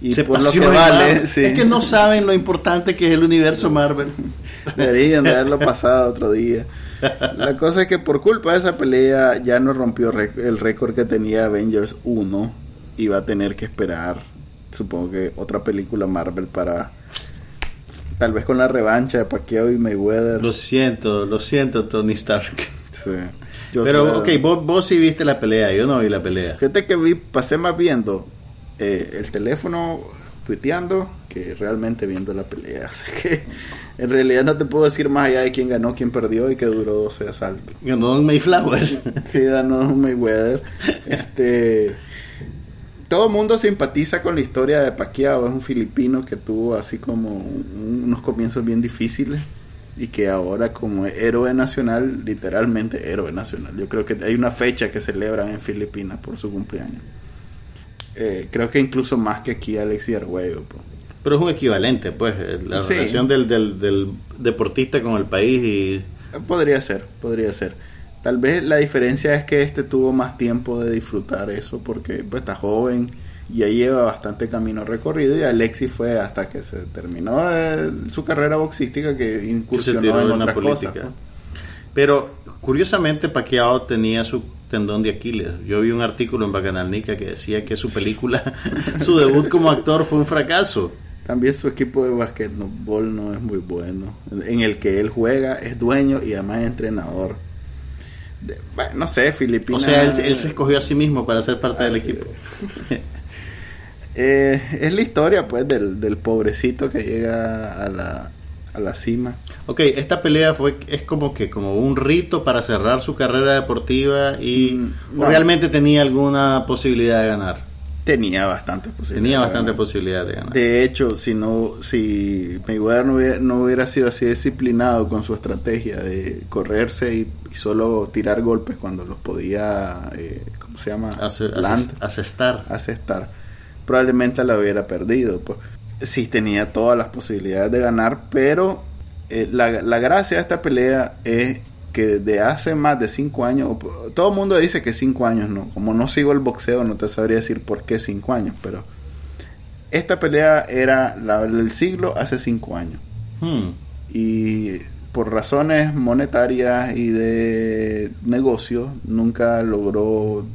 y
se
por lo que vale, sí,
Es que no saben lo importante que es el universo Marvel.
deberían de haberlo pasado otro día. La cosa es que por culpa de esa pelea ya no rompió el récord que tenía Avengers 1 y va a tener que esperar, supongo que otra película Marvel para tal vez con la revancha de Pacquiao y Mayweather.
Lo siento, lo siento, Tony Stark.
Sí.
Pero,
sé-
ok, vos, vos sí viste la pelea, yo no vi la pelea.
Fíjate que vi, pasé más viendo eh, el teléfono tuiteando que realmente viendo la pelea. Así que en realidad no te puedo decir más allá de quién ganó, quién perdió y que duró 12 asaltos.
Ganó Don Mayflower.
Sí, ganó Mayweather. Este, todo el mundo simpatiza con la historia de Pacquiao. Es un filipino que tuvo así como un- unos comienzos bien difíciles y que ahora como héroe nacional, literalmente héroe nacional. Yo creo que hay una fecha que celebran en Filipinas por su cumpleaños. Eh, creo que incluso más que aquí Alexis Arguello. pues.
Pero es un equivalente, pues, la
Sí.
relación del, del, del deportista con el país y...
Podría ser, podría ser. Tal vez la diferencia es que este tuvo más tiempo de disfrutar eso porque pues, está joven y ya lleva bastante camino recorrido y Alexis fue hasta que se terminó eh, su carrera boxística que incursionó
tiró
en otras
política.
cosas. pues.
Pero curiosamente Pacquiao tenía su tendón de Aquiles. Yo vi un artículo en Bacanalnica que decía que su película, su debut como actor fue un fracaso.
También su equipo de basquetbol no es muy bueno. En el que él juega, es dueño y además es entrenador. De- bueno, no sé,
O
Filipinas.
sea, él, él se escogió a sí mismo para ser parte del equipo.
Eh, es la historia pues del, del pobrecito que llega a la, a la cima.
Ok, esta pelea fue es como que como un rito para cerrar su carrera deportiva y
Mm,
o
no.
realmente tenía alguna posibilidad de ganar.
Tenía bastantes posibilidades.
Tenía
de
bastante
ganar.
posibilidad de ganar.
De hecho, si no, si Mayweather no hubiera, no hubiera sido así disciplinado con su estrategia de correrse y, y solo tirar golpes cuando los podía, eh, ¿cómo se llama?
Ace-
Land,
asestar.
asestar. probablemente la hubiera perdido. Pues sí tenía todas las posibilidades de ganar, pero eh, la, la gracia de esta pelea es que de hace más de cinco años, todo el mundo dice que cinco años no, como no sigo el boxeo no te sabría decir por qué cinco años, pero esta pelea era la del siglo hace cinco años.
Hmm.
Y por razones monetarias y de negocio nunca logró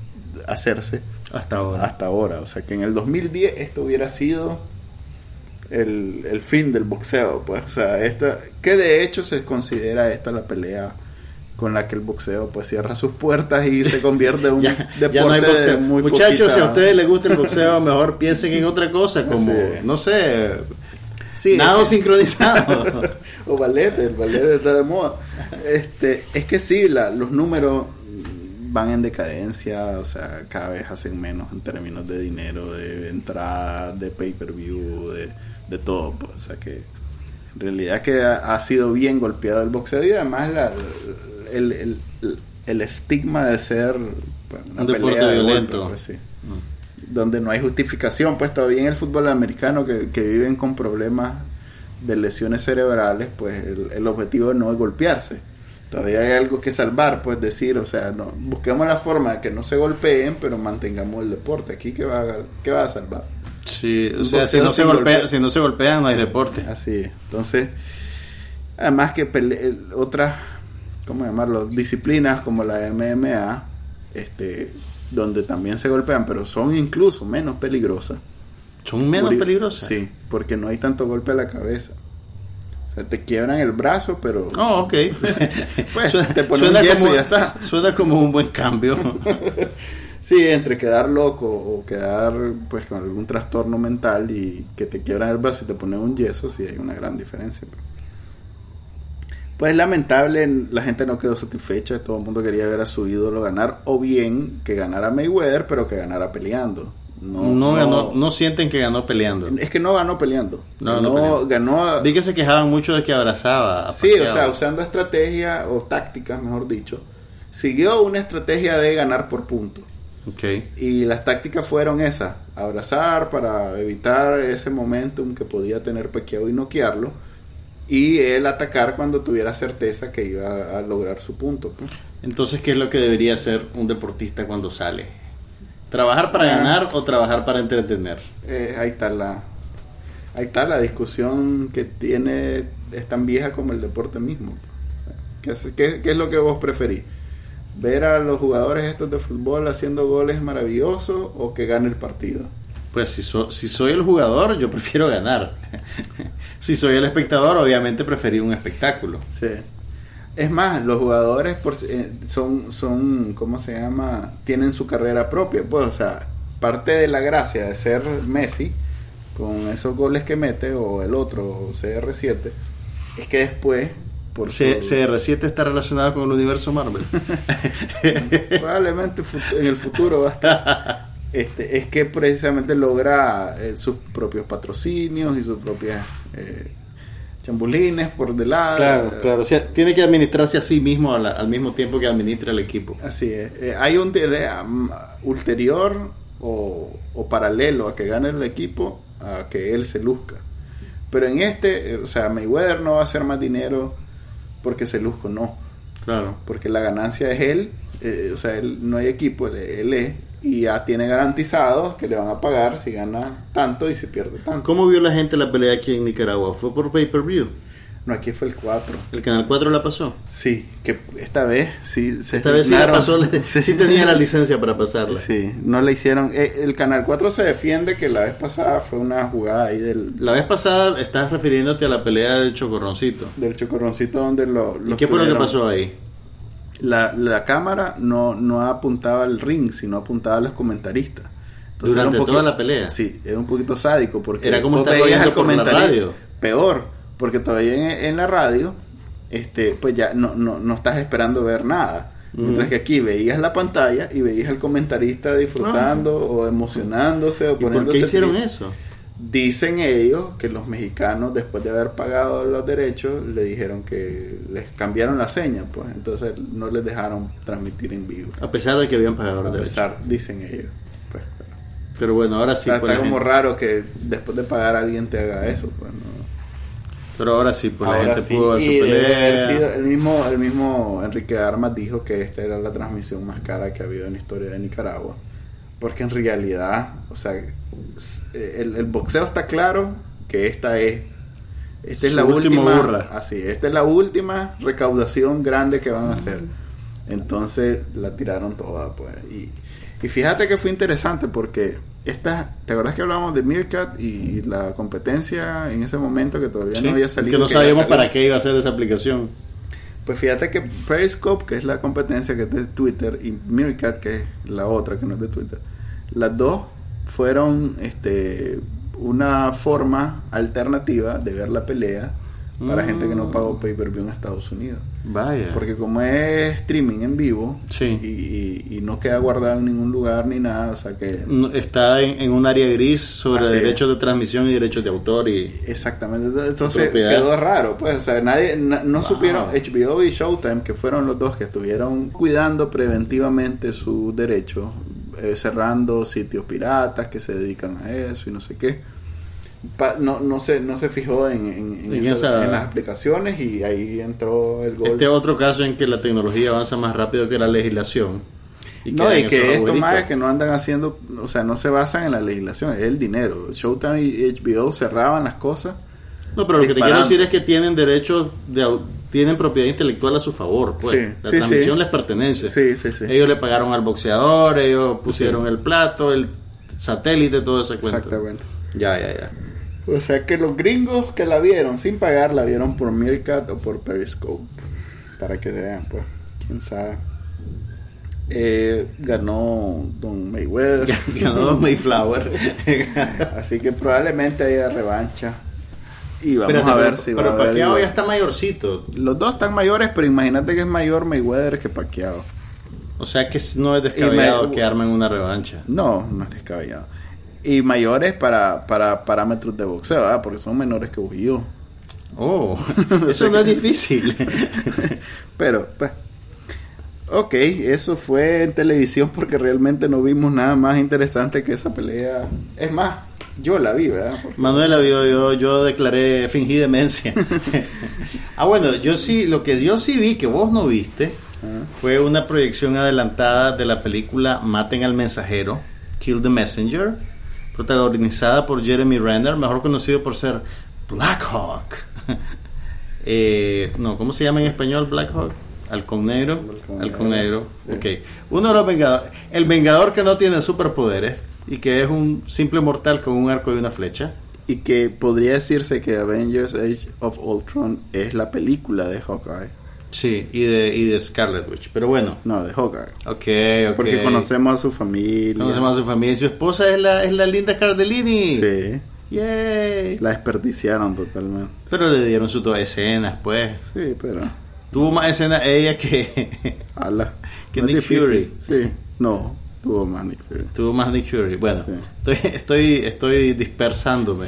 hacerse
Hasta ahora.
hasta ahora. O sea que en el 2010 esto hubiera sido el, el fin del boxeo. Pues, o sea, esta, que de hecho se considera esta la pelea con la que el boxeo pues cierra sus puertas y se convierte en un
ya,
deporte
ya no hay
de
boxeo.
muy
Muchachos,
poquita-
si a ustedes les gusta el boxeo, mejor piensen en otra cosa, como,
Sí.
no sé,
Sí,
nado sincronizado.
o ballet, el ballet está de moda. Este, es que sí, la, los números van en decadencia, o sea, cada vez hacen menos en términos de dinero, de entrada, de pay-per-view, de, de todo. pues, o sea que en realidad que ha, ha sido bien golpeado el boxeo y además la, el, el, el estigma de ser una
Un deporte
pelea de
violento.
pues, sí donde no hay justificación, pues todavía en el fútbol americano que, que viven con problemas de lesiones cerebrales, pues el, el objetivo no es golpearse. Todavía hay algo que salvar, pues decir, o sea, no, busquemos la forma de que no se golpeen, pero mantengamos el deporte. Aquí, ¿qué va, a- qué va a salvar?
Sí, o sea, si no, se golpea,
golpe.
si no se golpean, no hay deporte.
Así es. Entonces, además que otras, ¿cómo llamarlo? Disciplinas como la MMA, este, donde también se golpean, pero son incluso menos peligrosas.
Son menos peligrosas.
Sí, porque no hay tanto golpe a la cabeza. O sea, te quiebran el brazo, pero
Oh, ok.
Pues,
suena,
te ponen
suena
un yeso
como,
y ya está.
suena como un buen cambio.
sí, entre quedar loco o quedar pues con algún trastorno mental y que te quiebran el brazo y te ponen un yeso, sí hay una gran diferencia. Pues lamentable, la gente no quedó satisfecha, todo el mundo quería ver a su ídolo ganar, o bien que ganara Mayweather, pero que ganara peleando. No,
No, ganó, no sienten que ganó peleando.
Es que no ganó peleando.
No, no
ganó,
peleando.
ganó
Vi que se quejaban mucho de que abrazaba.
Sí, o sea, usando estrategia o tácticas, mejor dicho, siguió una estrategia de ganar por puntos.
Ok.
Y las tácticas fueron esas, abrazar para evitar ese momentum que podía tener Pacquiao y noquearlo, y él atacar cuando tuviera certeza que iba a lograr su punto. pues.
Entonces, ¿qué es lo que debería hacer un deportista cuando sale? ¿Trabajar para
Ah.
ganar o trabajar para entretener?
Eh, ahí está la ahí está la discusión que tiene es tan vieja como el deporte mismo. ¿Qué es, qué- qué es lo que vos preferís? ¿Ver a los jugadores estos de fútbol haciendo goles maravillosos o que gane el partido?
Pues si, so- si soy el jugador, yo prefiero ganar. si soy el espectador, obviamente preferí un espectáculo.
Sí. Es más, los jugadores por, eh, son, son, ¿cómo se llama? Tienen su carrera propia. Pues, o sea, parte de la gracia de ser Messi, con esos goles que mete, o el otro, o CR7, es que después, por
C-
su-
CR7 está relacionado con el universo Marvel.
probablemente en el futuro va a estar, este, es que precisamente logra eh, sus propios patrocinios y sus propias eh, chambulines por de lado.
claro, claro. O sea, tiene que administrarse a sí mismo al mismo tiempo que administra el equipo.
Así es. Eh, hay un mm, ulterior o, o paralelo a que gane el equipo a que él se luzca. Pero en este, o sea, Mayweather no va a hacer más dinero porque se luzco, no.
Claro.
Porque la ganancia es él, eh, o sea, él, no hay equipo, él, él es, y ya tiene garantizado que le van a pagar si gana tanto y si pierde tanto.
¿Cómo vio la gente la pelea aquí en Nicaragua? ¿Fue por pay-per-view?
No, aquí fue el 4.
¿El Canal 4 la pasó?
Sí, que esta vez sí se
Esta vez sí la pasó, sí tenía la licencia para pasarla.
Sí, no le hicieron. eh, el Canal 4 se defiende que la vez pasada fue una jugada ahí del,
La vez pasada estás refiriéndote a la pelea del Chocorroncito.
del chocorroncito donde lo.
¿Y
los
qué fue lo que pasó ahí?
La, la cámara no, no apuntaba al ring, sino apuntaba a los comentaristas.
Durante
era un
toda la pelea.
Sí, era un poquito sádico porque
Era como estar oyendo
al
por la radio.
Peor, porque todavía en, en la radio, este, pues ya no, no, no estás esperando ver nada. Mientras que aquí veías la pantalla y veías al comentarista disfrutando o emocionándose o
¿Y por
poniéndose
qué hicieron
triste.
eso?
Dicen ellos que los mexicanos, después de haber pagado los derechos, le dijeron que les cambiaron la seña, pues entonces no les dejaron transmitir en vivo.
A pesar de que habían pagado
A
los derechos.
pesar, dicen ellos. Pues,
Pero bueno, ahora sí.
O sea, está
la
como
gente-
raro que después de pagar a alguien te haga eso. Pues, no.
pero ahora sí, pues la
Ahora
gente
sí,
pudo ver su pelea.
sido el mismo, el mismo Enrique Armas dijo que esta era la transmisión más cara que ha habido en la historia de Nicaragua. Porque en realidad, o sea, s- el, el boxeo está claro que esta es. Esta es
Su
la
última burra.
Así, esta es la última recaudación grande que van a hacer. Entonces la tiraron toda, pues. Y, y fíjate que fue interesante porque esta, ¿te acuerdas que hablábamos de Meerkat y la competencia en ese momento que todavía
Sí,
no había salido?
que no sabíamos para qué iba a ser esa aplicación.
Pues fíjate que Periscope, que es la competencia que es de Twitter, y Meerkat, que es la otra que no es de Twitter, las dos fueron este una forma alternativa de ver la pelea para
Mm.
gente que no pagó pay-per-view en Estados Unidos.
Vaya.
Porque como es streaming en vivo
Sí.
y, y- y no queda guardado en ningún lugar ni nada, o sea que...
No, Está en, en un área gris sobre
Así es.
derechos de transmisión y derechos de autor y
Exactamente, entonces quedó raro, pues, o sea, nadie, na- no
Wow.
supieron, HBO y Showtime, que fueron los dos que estuvieron cuidando preventivamente sus derechos, eh, cerrando sitios piratas que se dedican a eso y no sé qué. Pa- no, no, se, no se fijó en, en- en
En
esa-
esa-
en las aplicaciones y ahí entró el gol.
este otro caso en que la tecnología avanza más rápido que la legislación.
no, y que esto más es que no andan haciendo, o sea, no se basan en la legislación, es el dinero. Showtime y HBO cerraban las cosas.
No, pero lo que te quiero decir es que tienen derechos, de, tienen propiedad intelectual a su favor. Pues.
Sí,
la
sí,
transmisión
sí.
les pertenece.
Sí, sí, sí.
Ellos le pagaron al boxeador, ellos pusieron el plato, el satélite, todo ese cuento.
Exactamente.
Ya, ya, ya.
O sea que los gringos que la vieron sin pagar la vieron por Meerkat o por Periscope. Para que vean, pues, quién sabe. Eh, ganó Don Mayweather.
Ganó Don Mayflower.
Así que probablemente haya revancha. Y vamos
Espérate,
a ver
pero,
si va
pero
a haber
Pacquiao ya está mayorcito.
Los dos están mayores, pero imagínate que es mayor Mayweather que Pacquiao.
O sea que no es descabellado que armen una revancha.
No, no es descabellado. Y mayores para, para parámetros de boxeo, ¿verdad? porque son menores que yo.
Oh, eso no es difícil.
Pero, pues. Ok, eso fue en televisión porque realmente no vimos nada más interesante que esa pelea. Es más, yo la vi, ¿verdad? Porque-
Manuela vio, yo, yo declaré, fingí demencia. ah, bueno, yo sí, lo que yo sí vi que vos no viste fue una proyección adelantada de la película Maten al Mensajero, Kill the Messenger, protagonizada por Jeremy Renner, mejor conocido por ser Black Hawk. Eh, no, ¿cómo se llama en español Black Hawk? Halcón negro.
Halcón negro.
negro. Ok. Uno de los vengadores. El vengador que no tiene superpoderes y que es un simple mortal con un arco y una flecha.
Y que podría decirse que Avengers Age of Ultron es la película de Hawkeye.
Sí, y de, y de Scarlet Witch. Pero bueno,
No, de Hawkeye.
ok, ok.
Porque conocemos a su familia.
Conocemos a su familia. Y su esposa es la, es la linda Cardellini.
Sí,
Yay.
la desperdiciaron totalmente.
Pero le dieron sus dos escenas, pues.
Sí, pero.
Tuvo más escenas ella que.
Ala.
Que
No
Nick. Fury.
Sí, no, tuvo más Nick Fury.
Tuvo más Nick Fury. Bueno,
Sí.
estoy, estoy, estoy dispersándome.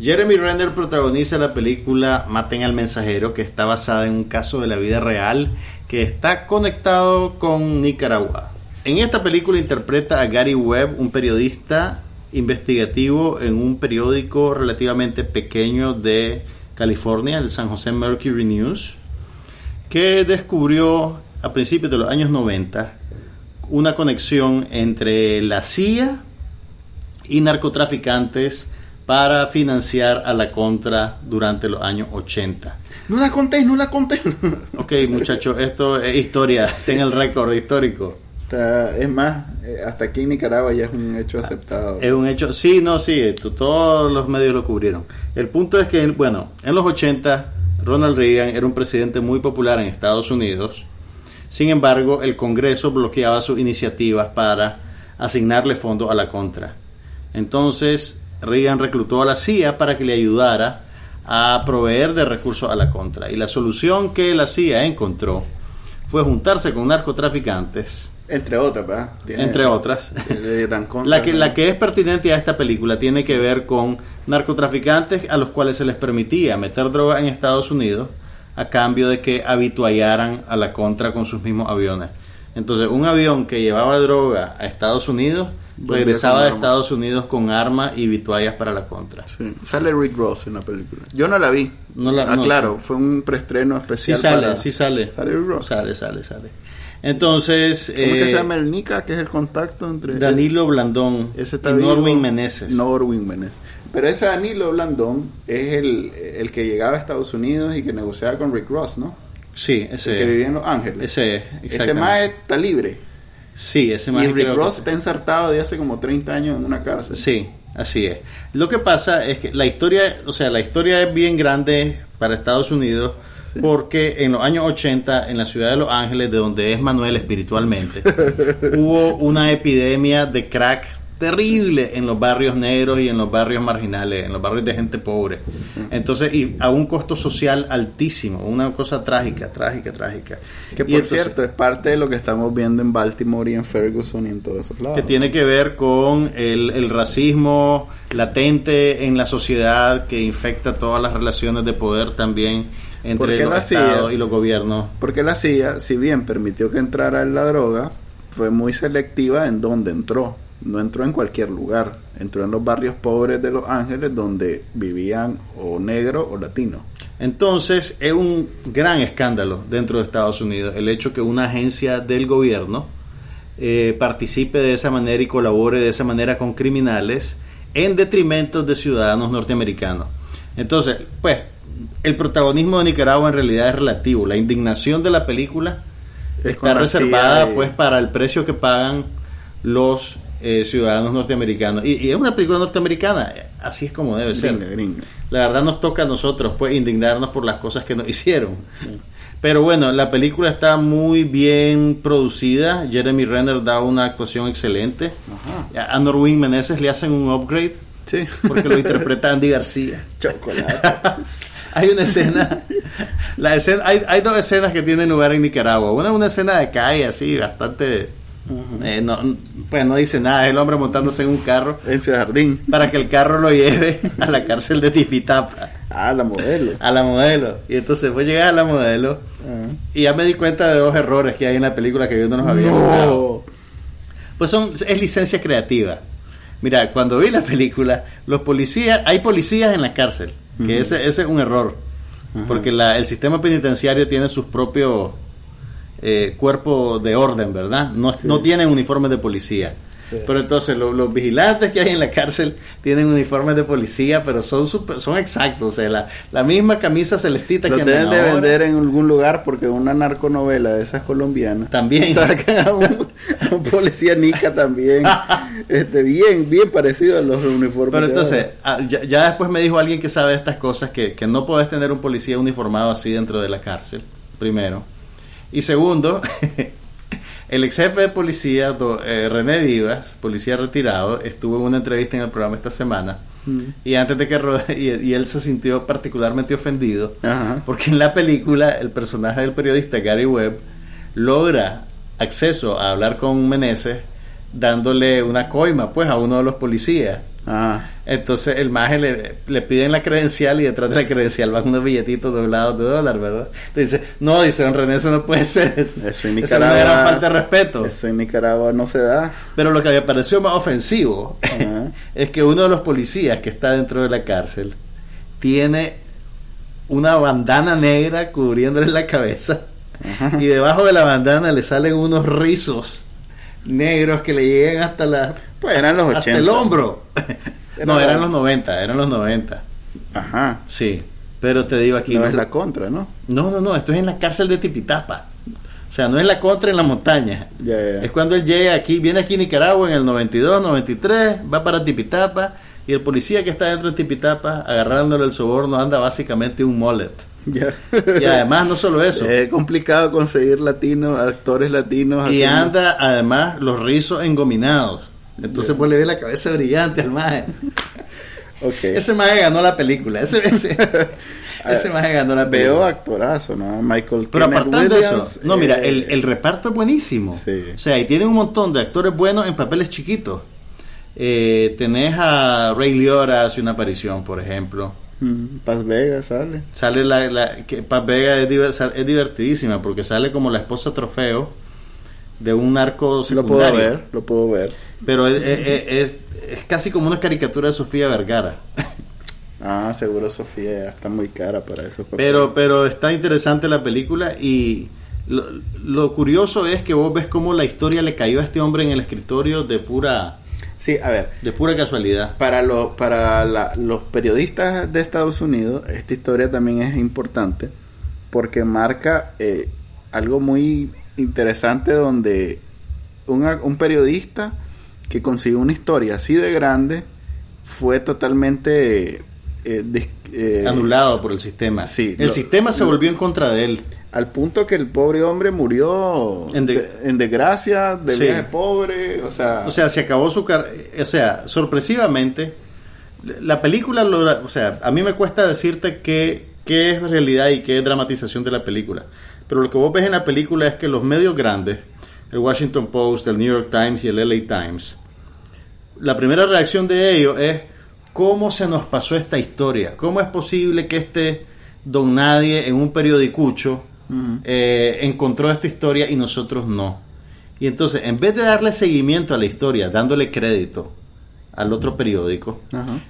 Jeremy Renner protagoniza la película Maten al Mensajero, que está basada en un caso de la vida real que está conectado con Nicaragua. En esta película interpreta a Gary Webb, un periodista investigativo en un periódico relativamente pequeño de California, el San José Mercury News, que descubrió a principios de los años 90 una conexión entre la CIA y narcotraficantes para financiar a la contra durante los años 80.
No la contéis, no la contéis.
Ok, muchachos, esto es historia, ten el récord histórico.
Está- es más, eh, hasta aquí en Nicaragua ya es un hecho aceptado.
Es un hecho, sí, no, sí, esto, todos los medios lo cubrieron. El punto es que, bueno, en los 80, Ronald Reagan era un presidente muy popular en Estados Unidos. Sin embargo, el Congreso bloqueaba sus iniciativas para asignarle fondos a la contra. Entonces, Reagan reclutó a la CIA para que le ayudara a proveer de recursos a la contra. Y la solución que la CIA encontró fue juntarse con narcotraficantes,
Entre otras, ¿verdad? Tiene-
entre otras. La que, la que es pertinente a esta película tiene que ver con narcotraficantes a los cuales se les permitía meter droga en Estados Unidos a cambio de que habituallaran a la contra con sus mismos aviones. Entonces, un avión que llevaba droga a Estados Unidos regresaba de. Estados Unidos con armas y vituallas para la contra.
Sí. Sale Rick Ross en la película. Yo no la vi.
No la-
ah,
no,
claro,
sí.
fue un preestreno
Sí
especial.
sale,
para-
sí sale.
Sale Rick Ross.
Sale, sale, sale. Entonces,
¿Cómo es que
eh,
se llama el Nica, que es el contacto entre
Danilo Blandón
ese está
y? Norwin Meneses.
Norwin Meneses. Pero ese Danilo Blandón es el, el que llegaba a Estados Unidos y que negociaba con Rick Ross, ¿no?
Sí,
El que
ese,
vivía en Los Ángeles.
ese es,
ese está libre.
Sí, ese
Y
más
Rick Ross está ensartado de hace como 30 años en una cárcel.
Sí, así es. Lo que pasa es que la historia, o sea, la historia es bien grande para Estados Unidos
Sí.
porque en los años 80 en la ciudad de Los Ángeles, de donde es Manuel espiritualmente, hubo una epidemia de crack terrible en los barrios negros y en los barrios marginales, en los barrios de gente pobre. Entonces, y a un costo social altísimo, una cosa trágica, trágica, trágica.
Que
Y
por
entonces-
cierto es parte de lo que estamos viendo en Baltimore y en Ferguson y en todos esos lados.
que tiene que ver con el, el racismo latente en la sociedad que infecta todas las relaciones de poder también
¿Por
entre los estados y los gobiernos.
Porque la CIA, si bien permitió que entrara en la droga, fue muy selectiva en dónde entró. No entró en cualquier lugar. Entró en los barrios pobres de Los Ángeles donde vivían o negros o latinos.
Entonces es un gran escándalo dentro de Estados Unidos el hecho que una agencia del gobierno eh, participe de esa manera y colabore de esa manera con criminales en detrimento de ciudadanos norteamericanos. Entonces, pues, el protagonismo de Nicaragua en realidad es relativo. La indignación de la película
Es
está reservada
y-
pues para el precio que pagan los eh, ciudadanos norteamericanos. Y, y es una película norteamericana, así es como debe ser.
Gringa.
La verdad nos toca a nosotros pues indignarnos por las cosas que nos hicieron. Pero bueno, la película está muy bien producida. Jeremy Renner da una actuación excelente.
Ajá.
A Norwin Meneses le hacen un upgrade
Sí.
porque lo interpreta Andy García.
Chocolate.
hay una escena, la escena hay, hay dos escenas que tienen lugar en Nicaragua. Una es una escena de calle así, bastante... eh, no, pues no dice nada, es el hombre montándose en un carro
en Ciudad Jardín.
para que el carro lo lleve a la cárcel de Tipitapa.
Ah, la modelo.
a la modelo. Y entonces voy a llegar a la modelo
Ah.
y ya me di cuenta de dos errores que hay en la película que yo no nos había.
No.
Pues son, es licencia creativa. Mira, cuando vi la película, los policías, hay policías en la cárcel, que ese, ese es un error, porque la- el sistema penitenciario tiene sus propios eh, cuerpos de orden, ¿verdad? No, no tienen uniformes de policía.
Sí.
Pero entonces lo- los vigilantes que hay en la cárcel tienen uniformes de policía, pero son super- son exactos, o sea, la, la misma camisa celestita
Los
que
deben de vender en algún lugar porque una narconovela de esas colombianas
También.
sacan a un, a un policía nica también este bien bien parecido a los uniformes
Pero entonces, ah, ya, ya después me dijo alguien que sabe estas cosas, que, que no podés tener un policía uniformado así dentro de la cárcel, primero. Y segundo, el ex jefe de policía, do- eh, René Vivas, policía retirado, estuvo en una entrevista en el programa esta semana.
Mm.
Y antes de que y, y él se sintió particularmente ofendido,
Ajá.
porque en la película el personaje del periodista Gary Webb logra acceso a hablar con Meneses dándole una coima pues a uno de los policías.
Ah,
Entonces el maje le, le piden la credencial y detrás de la credencial van unos billetitos doblados de dólar, ¿verdad? Entonces dice, no, dice don René, eso no puede ser eso.
eso en
Eso es una
Nicaragua
gran falta de respeto.
eso en Nicaragua no se da
Pero lo que me pareció más ofensivo es que uno de los policías que está dentro de la cárcel tiene una bandana negra cubriéndole la cabeza y debajo de la bandana le salen unos rizos negros que le llegan hasta la
pues eran los 80
hasta el hombro. no,
Era-
eran los 90, eran los 90.
ajá
Sí, pero te digo aquí
no
no,
es la contra no
no, no, no, esto es en la cárcel de Tipitapa. O sea, no es la contra en la montaña.
Ya.
Es cuando él llega aquí, viene aquí a Nicaragua en el 92, 93, va para Tipitapa y el policía que está dentro de Tipitapa agarrándole el soborno anda básicamente un mullet.
ya
Y además no solo eso,
es complicado conseguir latinos actores latinos
y anda además los rizos engominados. Entonces pues le ve la cabeza brillante al maje.
Ok.
Ese maje ganó la película. Ese, ese, ese maje ganó la película.
veo actorazo no Michael
Pero
Kenneth
apartando
Williams,
eso, no, mira,
eh,
el, el reparto es buenísimo.
Sí.
O sea, y tiene un montón de actores buenos en papeles chiquitos. Eh, tenés a Ray Liotta hace una aparición, por ejemplo.
mm, Paz Vega sale
Sale la, la que Paz Vega es, diver- es divertidísima porque sale como la esposa trofeo de un narco
lo puedo
secundario.
ver lo puedo ver
Pero es, es- casi como una caricatura de Sofía Vergara.
Ah, seguro Sofía ya está muy cara para eso.
Pero, pero está interesante la película y lo, lo curioso es que vos ves cómo la historia le cayó a este hombre en el escritorio de pura,
Sí, a ver,
de pura casualidad.
para, lo, para la- los periodistas de Estados Unidos, esta historia también es importante porque marca eh, algo muy interesante donde una- un periodista que consiguió una historia así de grande fue totalmente eh, des- eh,
Anulado por el sistema.
sí,
el
lo-
sistema se
lo-
volvió en contra de él.
al punto que el pobre hombre murió
En de-
de- en desgracia, de
Sí.
viaje pobre, o sea,
O sea, se acabó su carrera. O sea, sorpresivamente, la película logra. O sea, a mí me cuesta decirte qué, qué es realidad y qué es dramatización de la película. Pero lo que vos ves en la película es que los medios grandes, el Washington Post, el New York Times y el LA Times, la primera reacción de ellos es cómo se nos pasó esta historia. ¿Cómo es posible que este don nadie en un periodicucho eh, encontró esta historia y nosotros no? Y entonces, en vez de darle seguimiento a la historia, dándole crédito al otro periódico,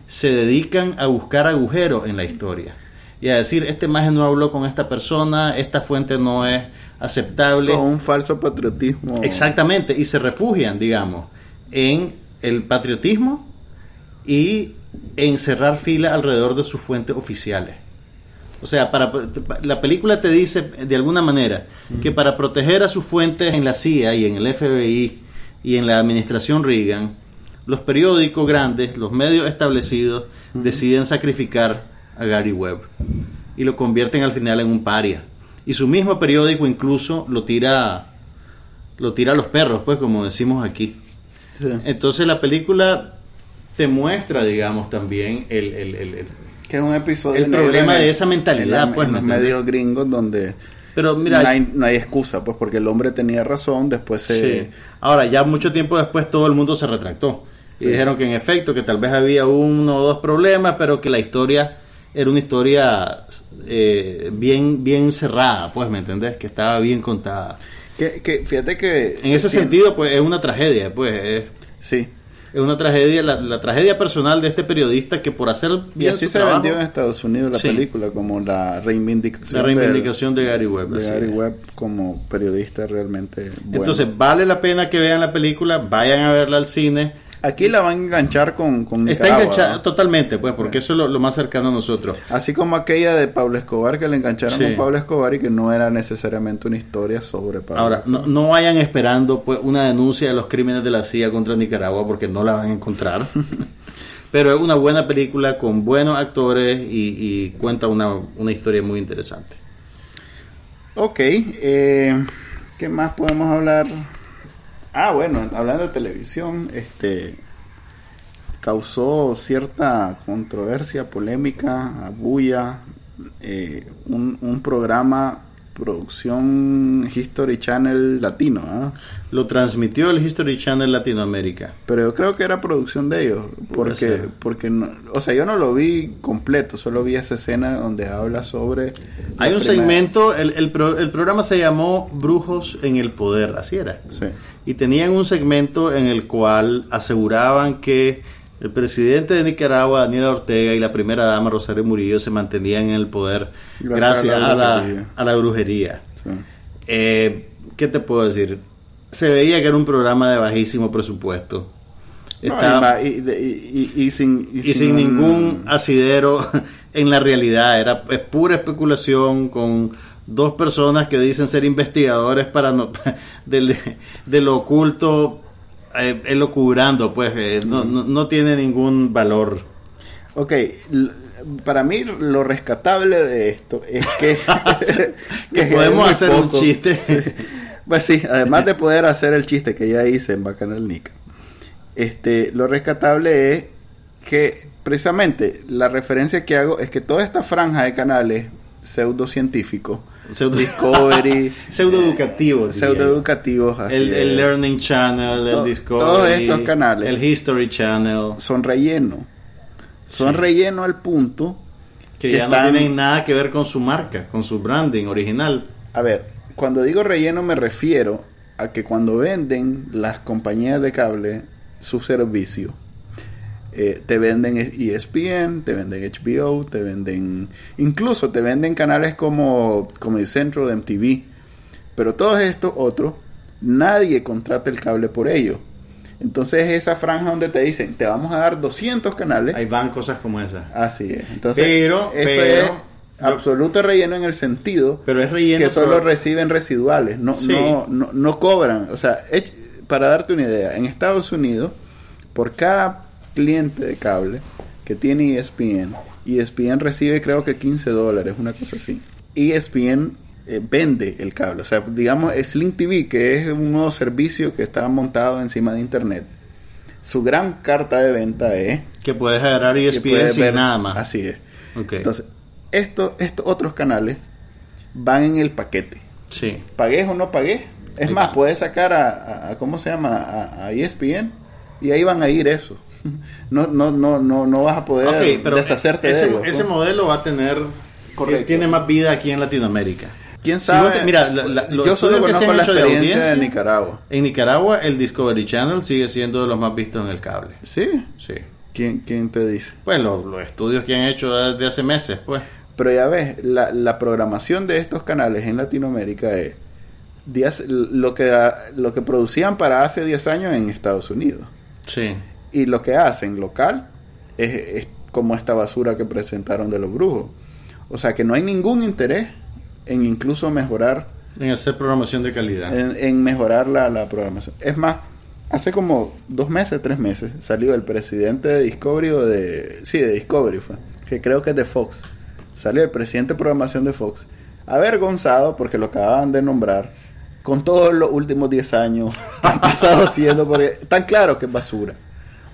se dedican a buscar agujeros en la historia. Y a decir, este maje no habló con esta persona, esta fuente no es aceptable.
con un falso patriotismo.
Exactamente, y se refugian, digamos, en el patriotismo y en cerrar fila alrededor de sus fuentes oficiales. O sea, para, la película te dice de alguna manera que para proteger a sus fuentes en la CIA y en el FBI y en la administración Reagan, los periódicos grandes, los medios establecidos, deciden sacrificar a Gary Webb y lo convierten al final en un paria. Y su mismo periódico incluso lo tira lo tira a los perros, pues como decimos aquí.
Sí.
Entonces la película te muestra, digamos, también el, el- el- el-
Que es un episodio
El problema de esa mentalidad,
en
pues,
en medios gringos donde
Pero mira,
no, hay, no hay excusa, pues porque el hombre tenía razón, después se...
Sí. Ahora, ya mucho tiempo después todo el mundo se retractó. Y dijeron que en efecto, que tal vez había uno o dos problemas, pero que la historia era una historia eh, bien, bien cerrada, pues, ¿me entendés? Que estaba bien contada.
Que, que fíjate que...
En ese sentido, pues, es una tragedia, pues, es,
Sí.
es una tragedia, la, la tragedia personal de este periodista que por hacer
Y
bien
así
su
se
trabajo,
vendió en Estados Unidos la
Sí.
película como la reivindicación,
la reivindicación de Gary Webb.
de
así
Gary. Webb como periodista realmente bueno.
Entonces, vale la pena que vean la película, vayan a verla al cine.
Aquí la van a enganchar con, con
Está
Nicaragua,
enganchada
¿no?
totalmente, pues, porque eso es lo, lo más cercano a nosotros.
Así como aquella de Pablo Escobar que le engancharon
Sí.
con Pablo Escobar y que no era necesariamente una historia sobre Pablo.
Ahora, no, no vayan esperando pues una denuncia de los crímenes de la CIA contra Nicaragua porque no la van a encontrar. Pero es una buena película con buenos actores y, y cuenta una, una historia muy interesante.
Ok, eh, ¿qué más podemos hablar? Ah, bueno, hablando de televisión, este causó cierta controversia, polémica, bulla, eh, un, un programa producción History Channel latino, ¿ah?
Lo transmitió el History Channel Latinoamérica.
pero yo creo que era producción de ellos, porque, porque no- o sea, yo no lo vi completo, solo vi esa escena donde habla sobre...
Hay un
primera-
segmento, el, el, pro- el programa se llamó Brujos en el Poder, así era.
Sí.
Y tenían un segmento en el cual aseguraban que el presidente de Nicaragua, Daniel Ortega, y la primera dama, Rosario Murillo, se mantenían en el poder
Gracias
gracias,
a la
a, la,
brujería.
a la brujería.
sí.
Eh, ¿Qué te puedo decir? Se veía que era un programa de bajísimo presupuesto. Estaba-
y, y- y- y- y sin,
y sin ningún asidero en la realidad. Era es pura especulación con dos personas que dicen ser investigadores para no, del, de lo oculto, eh, elocubrando, pues eh, no, no, no tiene ningún valor.
Ok, l- para mí lo rescatable de esto es que,
Que podemos hacer un chiste.
Sí. Pues sí, además de poder hacer el chiste que ya hice en Bacanal Nica, este, lo rescatable es que precisamente la referencia que hago es que toda esta franja de canales pseudocientíficos,
Pseudo-
Discovery,
yo.
pseudoeducativos, así
El, Learning Channel, el Discovery,
todos estos canales.
el History Channel,
son relleno. Son
Sí.
relleno al punto
que,
que
ya
están-
no tienen nada que ver con su marca, con su branding original.
A ver, cuando digo relleno me refiero a que cuando venden las compañías de cable su servicio. Eh, te venden ESPN, te venden HBO, te venden... Incluso te venden canales como Comedy Central, MTV. Pero todos estos otros, nadie contrata el cable por ellos. Entonces esa franja donde te dicen, te vamos a dar 200 canales.
Ahí van cosas como esas.
Así es. Entonces,
pero,
eso
pero,
es absoluto relleno en el sentido
pero es relleno
que solo
pero-
reciben residuales, no,
Sí.
no, no, no cobran. O sea, para darte una idea, en Estados Unidos, por cada cliente de cable que tiene E ESPN, ESPN recibe creo que 15 dólares, una cosa así. E ESPN eh, vende el cable. O sea, digamos, Sling TV, que es un nuevo servicio que está montado encima de Internet. Su gran carta de venta es
Que puedes agarrar ESPN
puedes
sin
ver-
nada más.
Así es. Entonces, esto, estos otros canales van en el paquete.
sí.
Pagues o no pagues. Es más, puedes sacar a- ¿cómo se llama? A, a ESPN y ahí van a ir eso. No, no, no, no, no vas a poder
pero
deshacerte
ese,
de ellos.
ese modelo va a tener.
Correcto.
Tiene más vida aquí en Latinoamérica.
¿Quién sabe?
te- mira, la- la-
yo solo
que
conozco la
de
experiencia de, Nicaragua.
En Nicaragua, el Discovery Channel sigue siendo de los más vistos en el cable.
¿Sí?
Sí.
¿Quién, quién te dice?
Pues los, los estudios que han hecho desde hace meses, pues.
Pero ya ves, la, la programación de estos canales en Latinoamérica es días- lo, que, lo que producían para hace 10 años en Estados Unidos.
Sí.
Y lo que hacen local es, es como esta basura que presentaron de los brujos. O sea que no hay ningún interés en incluso mejorar,
En hacer programación de calidad.
en, en mejorar la, la programación. Es más, hace como dos meses, tres meses, salió el presidente de Discovery o de... Sí, de Discovery fue. Que creo que es de Fox. Salió el presidente de programación de Fox. Avergonzado porque lo acababan de nombrar. Con todos los últimos 10 años han pasado haciendo, porque tan claro que es basura.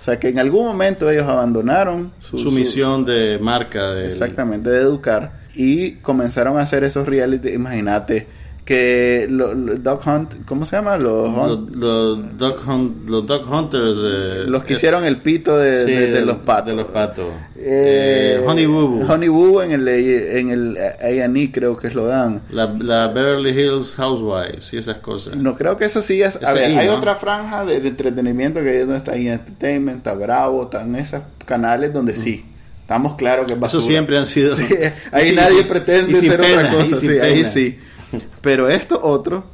O sea que en algún momento ellos abandonaron su,
su misión de marca. del-
Exactamente, de educar. Y comenzaron a hacer esos reality. Imagínate que los Dog Hunt, ¿cómo se llama? Los,
Los, los dog, hunt- los dog hunters. eh,
los que
es-
hicieron el pito de,
sí,
de- de
del-
los patos.
De los patos.
Eh,
Eh, Honey Boo Boo.
Honey Boo Boo en el en el A&E creo que lo dan.
La, la Beverly Hills Housewives y esas cosas.
No creo que eso sí es. A ver,
ahí,
hay
¿no?
otra franja de, de entretenimiento que es donde está ahí Entertainment, está Bravo, están esos canales donde sí. Estamos claros que es
Mm. Eso
basura.
siempre han sido.
Sí, ahí nadie pretende ser otra cosa, sí, ahí sí. Pero esto otro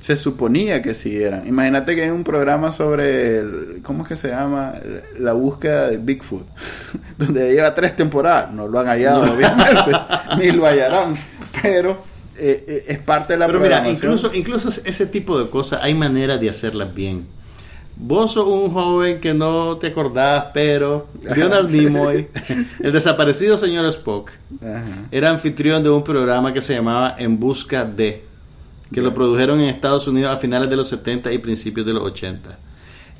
se suponía que sí eran. Imagínate que hay un programa sobre el- ¿cómo es que se llama? La búsqueda de Bigfoot, donde lleva tres temporadas. No lo han hallado, obviamente, ni lo hallarán, pero eh, eh, es parte de la
Pero mira, incluso, incluso ese tipo de cosas hay maneras de hacerlas bien. Vos sos un joven que no te acordás, pero Leonard Nimoy, el desaparecido señor Spock,
Ajá.
era anfitrión de un programa que se llamaba En Busca de, que lo produjeron en Estados Unidos a finales de los 70 y principios de los 80.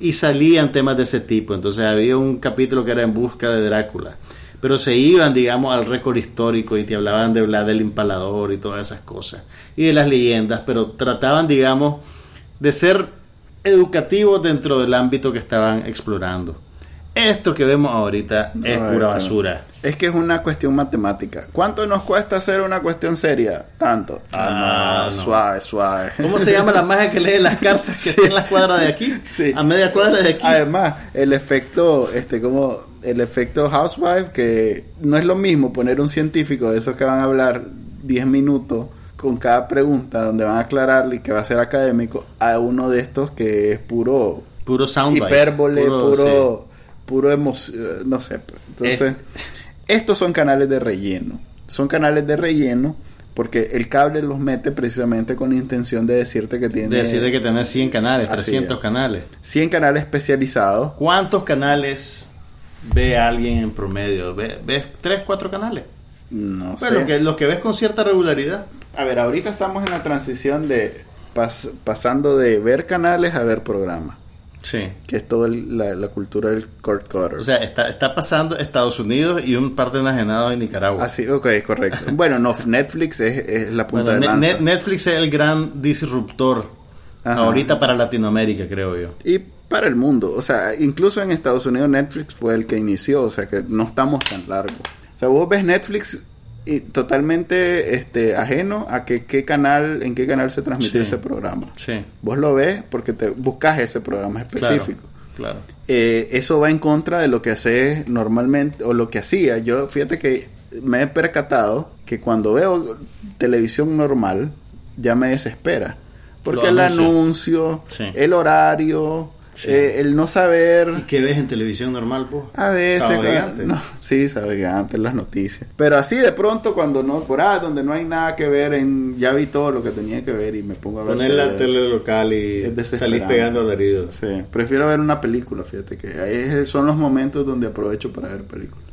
Y salían temas de ese tipo. Entonces había un capítulo que era En Busca de Drácula. Pero se iban, digamos, al récord histórico y te hablaban de Vlad el Impalador y todas esas cosas. Y de las leyendas, pero trataban, digamos, de ser educativos dentro del ámbito que estaban explorando. Esto que vemos ahorita es pura basura.
Es que es una cuestión matemática. ¿Cuánto nos cuesta hacer una cuestión seria? Tanto.
Ah,
Ah, no. suave, suave.
¿Cómo se llama la magia que lee las cartas que
Sí.
está en la cuadra de aquí?
Sí.
A media cuadra de aquí.
Además, el efecto, este, como el efecto housewife, que no es lo mismo poner un científico de esos que van a hablar 10 minutos con cada pregunta, donde van a aclararle y que va a ser académico, a uno de estos que es puro
Puro soundbite.
hipérbole, puro,
Puro,
puro, emoción, no sé. pues. Entonces, estos son canales de relleno. Son canales de relleno porque el cable los mete precisamente con la intención de decirte que
sí.
tiene
De decirte que tenés 100 canales,
Así
300
es.
canales.
100 canales especializados.
¿Cuántos canales ve alguien en promedio? ¿Ve- ¿Ves 3, 4 canales?
No
Pues
sé.
lo que, lo que ves con cierta regularidad.
A ver, ahorita estamos en la transición de pas- pasando de ver canales a ver programas,
Sí.
que es toda la, la cultura del cord cutter.
O sea, está, está pasando Estados Unidos y un par de enajenados en Nicaragua.
Así, ok, correcto. bueno, no, Netflix es, es la punta
Bueno,
de lanza.
Netflix es el gran disruptor
Ajá.
ahorita para Latinoamérica, creo yo.
Y para el mundo, o sea, incluso en Estados Unidos Netflix fue el que inició, o sea que no estamos tan largos. O sea, vos ves Netflix y totalmente este ajeno a que qué canal, en qué canal se transmitió
Sí.
ese programa.
Sí.
Vos lo ves porque te buscas ese programa específico.
Claro.
Eh, eso va en contra de lo que hace normalmente, o lo que hacía. Yo, fíjate que me he percatado que cuando veo televisión normal, ya me desespera. Porque el
anuncio.
anuncio,
Sí.
el horario,
Sí.
eh, el no saber...
¿Y qué ves en televisión normal, pues?
A veces, no, sí, sabe antes las noticias. Pero así de pronto cuando no, por ahí donde no hay nada que ver, en, ya vi todo lo que tenía que ver y me pongo a ver.
Poner la
tele.
local y salir pegando alaridos.
Sí, prefiero ver una película, fíjate que ahí son los momentos donde aprovecho para ver películas.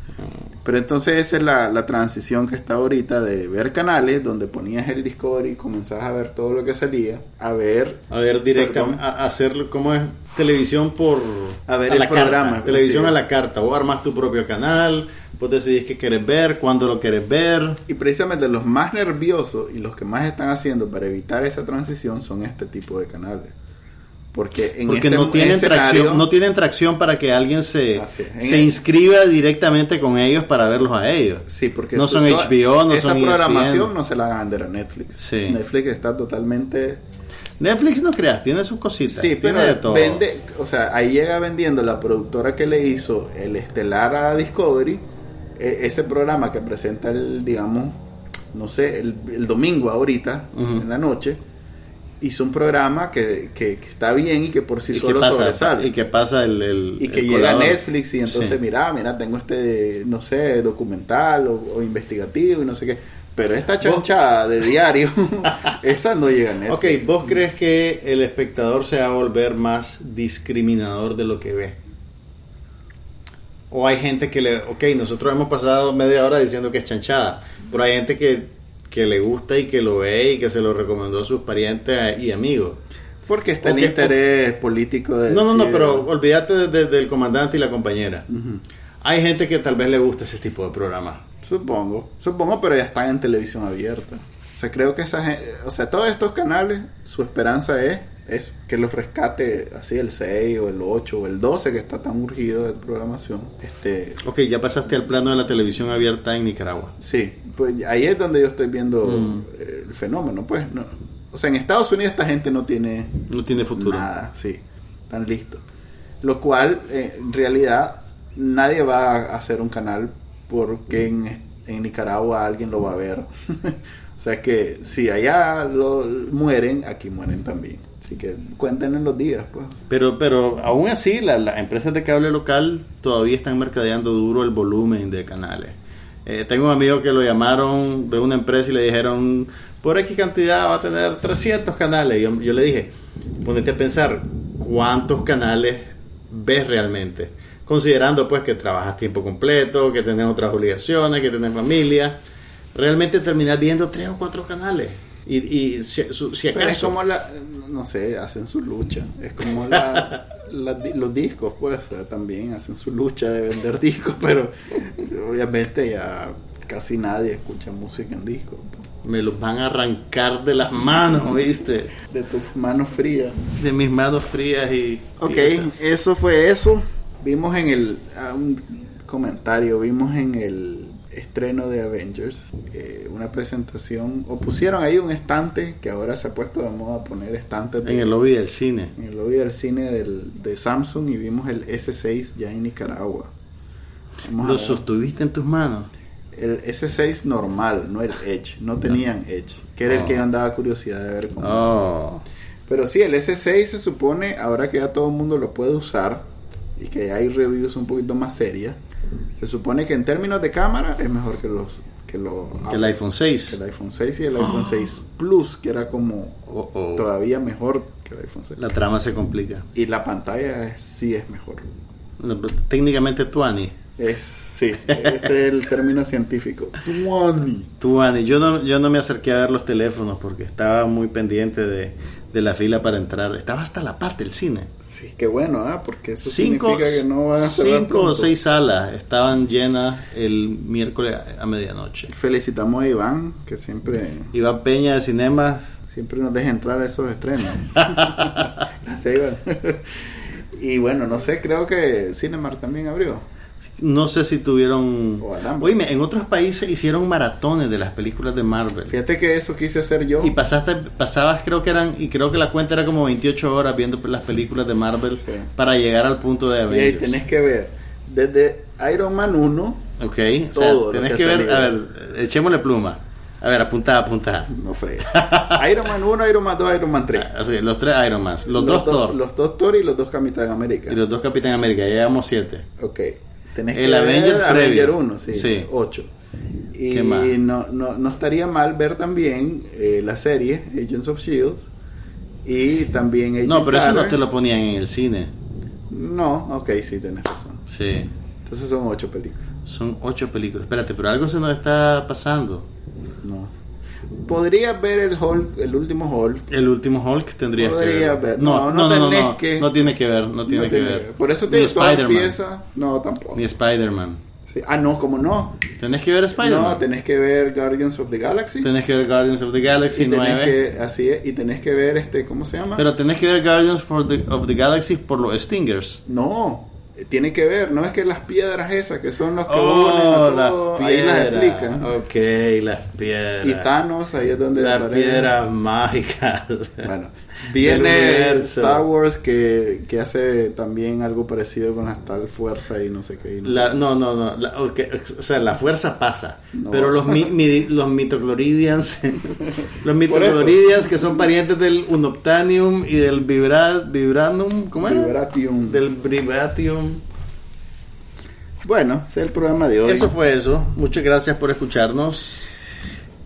Pero entonces esa es la, la transición que está ahorita de ver canales donde ponías el Discovery y comenzabas a ver todo lo que salía, a ver
A ver, directamente, a, a hacer como es televisión por
A ver el
la
programa,
carta, televisión
así
a la carta, o armas tu propio canal, vos decidís qué querés ver, cuándo lo querés ver.
Y precisamente los más nerviosos y los que más están haciendo para evitar esa transición son este tipo de canales. Porque en
Porque
ese
no tienen tracción, no tienen tracción para que alguien se,
es.
Se
el-
inscriba directamente con ellos para verlos a ellos.
Sí, porque
no son
toda-
HBO, no
esa
son E
programación
ESPN.
no se la van a vender a Netflix.
Sí.
Netflix está totalmente
Netflix no creas, tiene sus cositas,
Sí,
tiene
pero
de todo.
vende, o sea, ahí llega vendiendo la productora que le hizo el estelar a Discovery, e- ese programa que presenta el, digamos, no sé, el, el domingo ahorita, en la noche, hizo un programa que, que- que está bien y que por sí solo
pasa,
sobresale.
y que pasa el, el-
Y que
el
llega a. Netflix y entonces,
Sí.
mira, mira, tengo este, no sé, documental o, o investigativo y no sé qué. Pero esta chanchada de diario, esa no llega a Netflix.
Ok, ¿vos crees que el espectador se va a volver más discriminador de lo que ve? O hay gente que le... Ok, nosotros hemos pasado media hora diciendo que es chanchada, pero hay gente que, que le gusta y que lo ve y que se lo recomendó a sus parientes y amigos.
Porque está el interés político de
No, no, no, pero olvídate de- de- del comandante y la compañera. Hay gente que tal vez le gusta ese tipo de programa.
Supongo, supongo, pero ya están en televisión abierta. O sea, creo que esa gente, o sea, todos estos canales, su esperanza es, es que los rescate así el 6 o el 8 o el 12 que está tan urgido de programación. Este,
Ok, ya pasaste al plano de la televisión abierta en Nicaragua.
sí, pues ahí es donde yo estoy viendo
Mm.
eh, el fenómeno, pues. No, o sea, en Estados Unidos esta gente no tiene
No tiene futuro.
Nada, sí, están listos. Lo cual, eh, en realidad, nadie va a hacer un canal porque en, en Nicaragua alguien lo va a ver. o sea que si allá lo mueren, aquí mueren también. Así que cuenten en los días, pues.
Pero, pero aún así, la- las empresas de cable local todavía están mercadeando duro el volumen de canales. Eh, tengo un amigo que lo llamaron de una empresa y le dijeron, por X cantidad va a tener 300 canales. Y yo, yo le dije, ponete a pensar, ¿cuántos canales ves realmente? Considerando pues que trabajas tiempo completo, que tenés otras obligaciones, que tenés familia. Realmente terminas viendo tres o cuatro canales. Y, y si, su- si
Pero es
acaso...
como la, no sé, hacen su lucha. Es como la, la- los discos, pues, también hacen su lucha de vender discos, pero obviamente ya casi nadie escucha música en disco.
Me los van a arrancar de las manos, ¿viste?
De tus manos frías.
De mis manos frías y...
Ok,
y
eso fue eso. Vimos en el ah, un comentario, vimos en el estreno de Avengers eh, una presentación, o pusieron ahí un estante que ahora se ha puesto de moda poner estantes de-
En el lobby del cine.
en el lobby del cine del, de Samsung y vimos el S6 ya en Nicaragua. Vamos
¿Lo sostuviste en tus manos?
El S6 normal, no el Edge, no tenían Edge, que era el que
Oh.
andaba curiosidad de ver cómo.
Oh.
Pero sí, el S6 se supone, ahora que ya todo el mundo lo puede usar y que hay reviews un poquito más serias, se supone que en términos de cámara es mejor que los que, lo,
Que el iPhone
que
6.
el iPhone 6 y el iPhone 6 Plus, que era como
Oh, oh.
todavía mejor que el iPhone 6.
La trama se complica.
Y la pantalla sí es mejor.
No, pero Técnicamente Tuani.
Es, sí, ese es el término científico. Tuani.
Tuani. Yo no, yo no me acerqué a ver los teléfonos porque estaba muy pendiente de, de la fila para entrar. Estaba hasta la parte del cine.
Sí, qué bueno, ¿ah? Porque eso
Cinco,
significa que no van a
cinco o seis salas estaban llenas el miércoles a medianoche.
Felicitamos a Iván, que siempre
Iván Peña de Cinemas
Siempre nos deja entrar a esos estrenos. Gracias, Iván. y bueno, no sé, creo que Cinemark también abrió.
No sé si tuvieron...
O alambre.
Oíme, en otros países hicieron maratones de las películas de Marvel.
Fíjate que eso quise hacer yo.
Y pasaste, pasabas, creo que eran, y creo que la cuenta era como 28 horas viendo las películas de Marvel
Sí.
para llegar al punto de
Y ahí
Avengers.
tenés que ver desde Iron Man 1,
Ok, o sea,
Todo
tenés
que
que ver,
salido.
a ver, echémosle pluma. A ver, apuntada, apuntada.
no fregues. Iron Man 1, Iron Man 2, Iron Man 3.
O sea, los tres Iron Man, los, dos Thor
Los dos Thor y los dos Capitán América.
y los dos Capitán América, ya llevamos siete.
Ok. Tenés
El
que
Avengers
ver
previo.
Avenger 1, sí,
Sí.
8. Y
¿Qué más?
No, no, no estaría mal ver también eh, la serie Agents of Shield y también Agent
No, pero eso no
Carter.
te lo ponían en el cine.
No, ok, sí, tenés razón.
Sí,
Entonces son 8 películas.
son ocho películas. Espérate, pero algo se nos está pasando.
No. Podrías ver el Hulk, el último Hulk.
El último Hulk tendría que ver.
ver.
No,
No,
no,
no
no,
que-
no tiene que ver, no tiene
No
que
tiene-
ver.
Por eso te
Spider-Man,
empieza. No, tampoco.
ni Spider-Man.
Sí. Ah, no, como no.
Tenés que ver Spider-Man.
No, tenés que ver Guardians of the Galaxy.
Tenés que ver Guardians of the Galaxy
y tenés
9.
que, así es, y tenés que ver este, ¿cómo se llama?
Pero tenés que ver Guardians for the- of the Galaxy por los Stingers.
No, tiene que ver, no es que las piedras esas que son los que
Oh,
unen a todo, ahí las explican.
Ok, las piedras.
Y Thanos, ahí es donde
Las piedras mágicas.
Bueno, viene. Star Wars que, que hace también algo parecido con la tal fuerza y no sé qué. y no sé
La- no, no, no. la- o sea, la fuerza pasa.
No.
Pero los, mi- mi- los mitocloridians, los mitocloridians que son parientes del unobtanium y del vibra, vibranum, ¿cómo era?
Vibratium.
Del bribatium.
Bueno, ese es el programa de hoy.
Eso fue eso. Muchas gracias por escucharnos.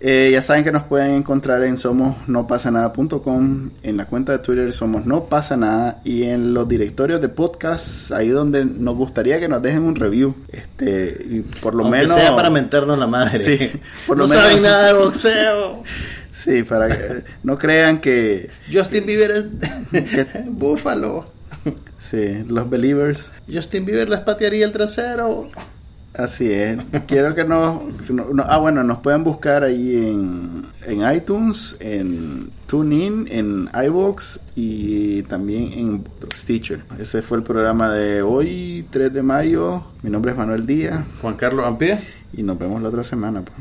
Eh, ya saben que nos pueden encontrar en somosnopasanada.com, en la cuenta de Twitter somos no pasa nada y en los directorios de podcast, ahí donde nos gustaría que nos dejen un review, este y por lo
Aunque
menos
sea para mentarnos la madre.
Sí, por
no
lo menos-
saben nada de boxeo.
sí, para que no crean que
Justin Bieber es búfalo.
sí, los believers
Justin Bieber les patearía el trasero.
Así es. Quiero que nos, no- no- ah bueno, nos pueden buscar ahí en, en iTunes, en TuneIn, en iVoox y también en Stitcher. Ese fue el programa de hoy, 3 de mayo. Mi nombre es Manuel Díaz
Juan Carlos Ampie.
y nos vemos la otra semana. pues.